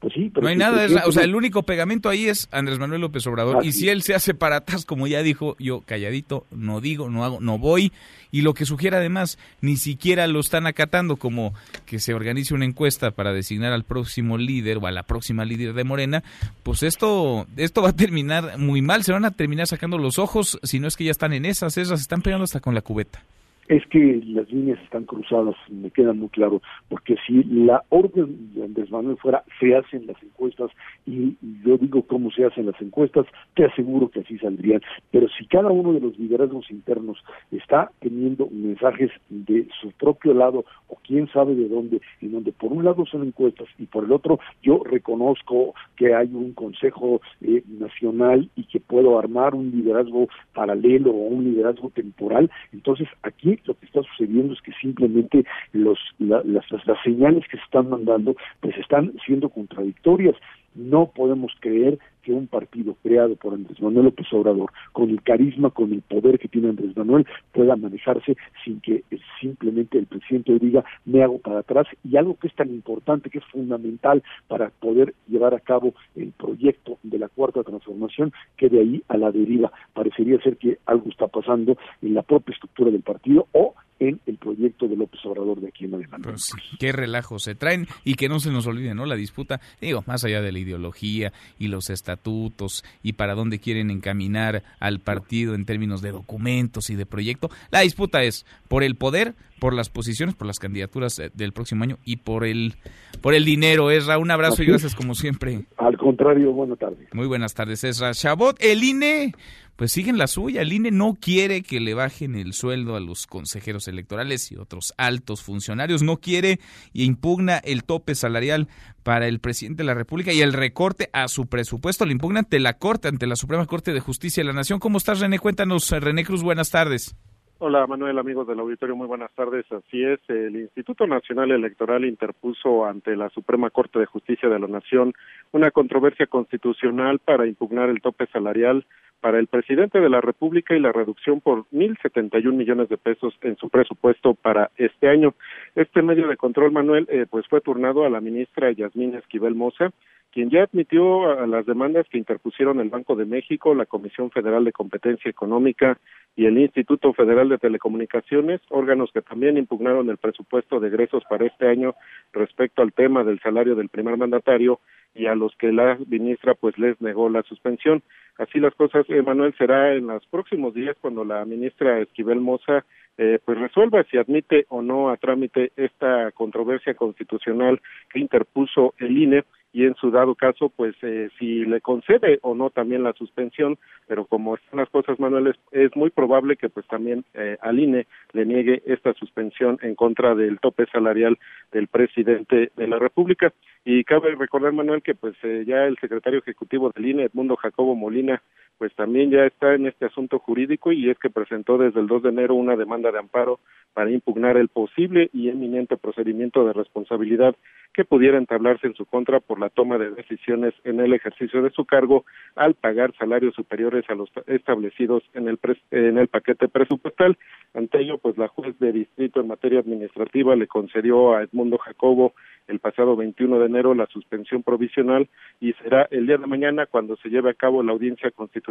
Pues no hay nada, o sea, el único pegamento ahí es Andrés Manuel López Obrador. y si él se hace para atrás, como ya dijo, yo calladito, no digo, no hago, no voy. Y lo que sugiere además, ni siquiera lo están acatando, como que se organice una encuesta para designar al próximo líder o a la próxima líder de Morena, pues esto, esto va a terminar muy mal, se van a terminar sacando los ojos, si no es que ya están en esas, esas están pegando hasta con la cubeta es que las líneas están cruzadas, me queda muy claro, porque si la orden de Andrés fuera se hacen las encuestas y yo digo cómo se hacen las encuestas, te aseguro que así saldrían, pero si cada uno de los liderazgos internos está teniendo mensajes de su propio lado o quién sabe de dónde, en donde por un lado son encuestas y por el otro yo reconozco que hay un consejo eh, nacional y que puedo armar un liderazgo paralelo o un liderazgo temporal, entonces aquí lo que está sucediendo es que simplemente los, las, las señales que se están mandando pues están siendo contradictorias. No podemos creer que un partido creado por Andrés Manuel López Obrador, con el carisma, con el poder que tiene Andrés Manuel, pueda manejarse sin que simplemente el presidente diga me hago para atrás y algo que es tan importante, que es fundamental para poder llevar a cabo el proyecto de la cuarta transformación, que de ahí a la deriva parecería ser que algo está pasando en la propia estructura del partido o en el proyecto de López Obrador de aquí en adelante. Pues, qué relajo se traen y que no se nos olvide, ¿no? La disputa, digo, más allá de la ideología y los estatutos y para dónde quieren encaminar al partido en términos de documentos y de proyecto, la disputa es por el poder, por las posiciones, por las candidaturas eh, del próximo año y por el por el dinero. Esra, un abrazo y gracias como siempre. Al contrario, buenas tardes. Muy buenas tardes, Esra. Chabot, el INE pues siguen la suya. El INE no quiere que le bajen el sueldo a los consejeros electorales y otros altos funcionarios, no quiere y impugna el tope salarial para el presidente de la República y el recorte a su presupuesto. Lo impugna ante la Corte, ante la Suprema Corte de Justicia de la Nación. ¿Cómo estás, René? Cuéntanos, René Cruz, buenas tardes. Hola Manuel, amigos del auditorio, muy buenas tardes. Así es, el Instituto Nacional Electoral interpuso ante la Suprema Corte de Justicia de la Nación una controversia constitucional para impugnar el tope salarial para el presidente de la República y la reducción por 1.071 millones de pesos en su presupuesto para este año. Este medio de control, Manuel, eh, pues fue turnado a la ministra Yasmín Esquivel Moza, quien ya admitió a las demandas que interpusieron el Banco de México, la Comisión Federal de Competencia Económica y el Instituto Federal de Telecomunicaciones, órganos que también impugnaron el presupuesto de egresos para este año respecto al tema del salario del primer mandatario y a los que la ministra pues les negó la suspensión. Así las cosas, Manuel, será en los próximos días cuando la ministra Esquivel Moza eh, pues resuelva si admite o no a trámite esta controversia constitucional que interpuso el INE y en su dado caso, pues eh, si le concede o no también la suspensión, pero como están las cosas, Manuel, es, muy probable que pues también eh, al INE le niegue esta suspensión en contra del tope salarial del presidente de la República. Y cabe recordar, Manuel, que pues eh, ya el secretario ejecutivo del INE, Edmundo Jacobo Molina, pues también ya está en este asunto jurídico y es que presentó desde el 2 de enero una demanda de amparo para impugnar el posible y eminente procedimiento de responsabilidad que pudiera entablarse en su contra por la toma de decisiones en el ejercicio de su cargo al pagar salarios superiores a los establecidos en el, en el paquete presupuestal. Ante ello, pues la juez de distrito en materia administrativa le concedió a Edmundo Jacobo el pasado 21 de enero la suspensión provisional y será el día de mañana cuando se lleve a cabo la audiencia constitucional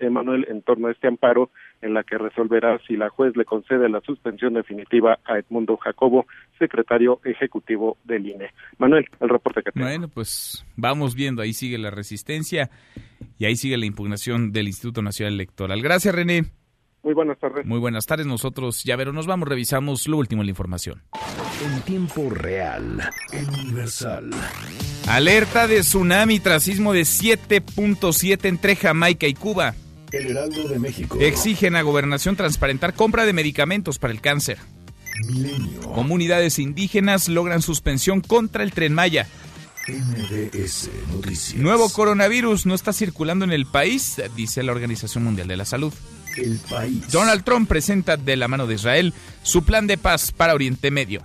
Emanuel en torno a este amparo en la que resolverá si la juez le concede la suspensión definitiva a Edmundo Jacobo, secretario ejecutivo del INE. Manuel, el reporte que tengo. Bueno, pues vamos viendo, ahí sigue la resistencia y ahí sigue la impugnación del Instituto Nacional Electoral. Gracias, René. Muy buenas tardes. Muy buenas tardes. Nosotros, ya pero nos vamos, revisamos lo último en la información. En tiempo real, universal. Alerta de tsunami tras sismo de 7.7 entre Jamaica y Cuba. El Heraldo de México. Exigen a gobernación transparentar compra de medicamentos para el cáncer. Milenio. Comunidades indígenas logran suspensión contra el tren Maya. Noticias. Nuevo coronavirus no está circulando en el país, dice la Organización Mundial de la Salud. El país. Donald Trump presenta de la mano de Israel su plan de paz para Oriente Medio.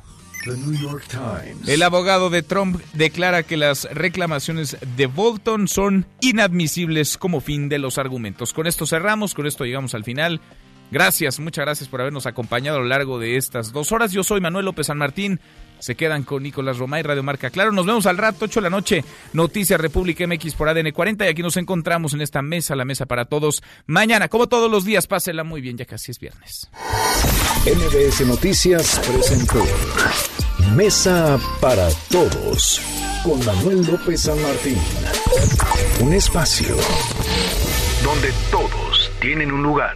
El abogado de Trump declara que las reclamaciones de Bolton son inadmisibles como fin de los argumentos. Con esto cerramos, con esto llegamos al final. Gracias, muchas gracias por habernos acompañado a lo largo de estas dos horas. Yo soy Manuel López San Martín. Se quedan con Nicolás Romay, Radio Marca Claro. Nos vemos al rato, 8 de la noche. Noticias República MX por ADN 40. Y aquí nos encontramos en esta mesa, la mesa para todos. Mañana, como todos los días, pásela muy bien, ya casi es viernes. MBS Noticias presentó Mesa para Todos con Manuel López San Martín. Un espacio donde todos tienen un lugar.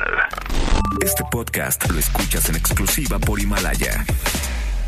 Este podcast lo escuchas en exclusiva por Himalaya.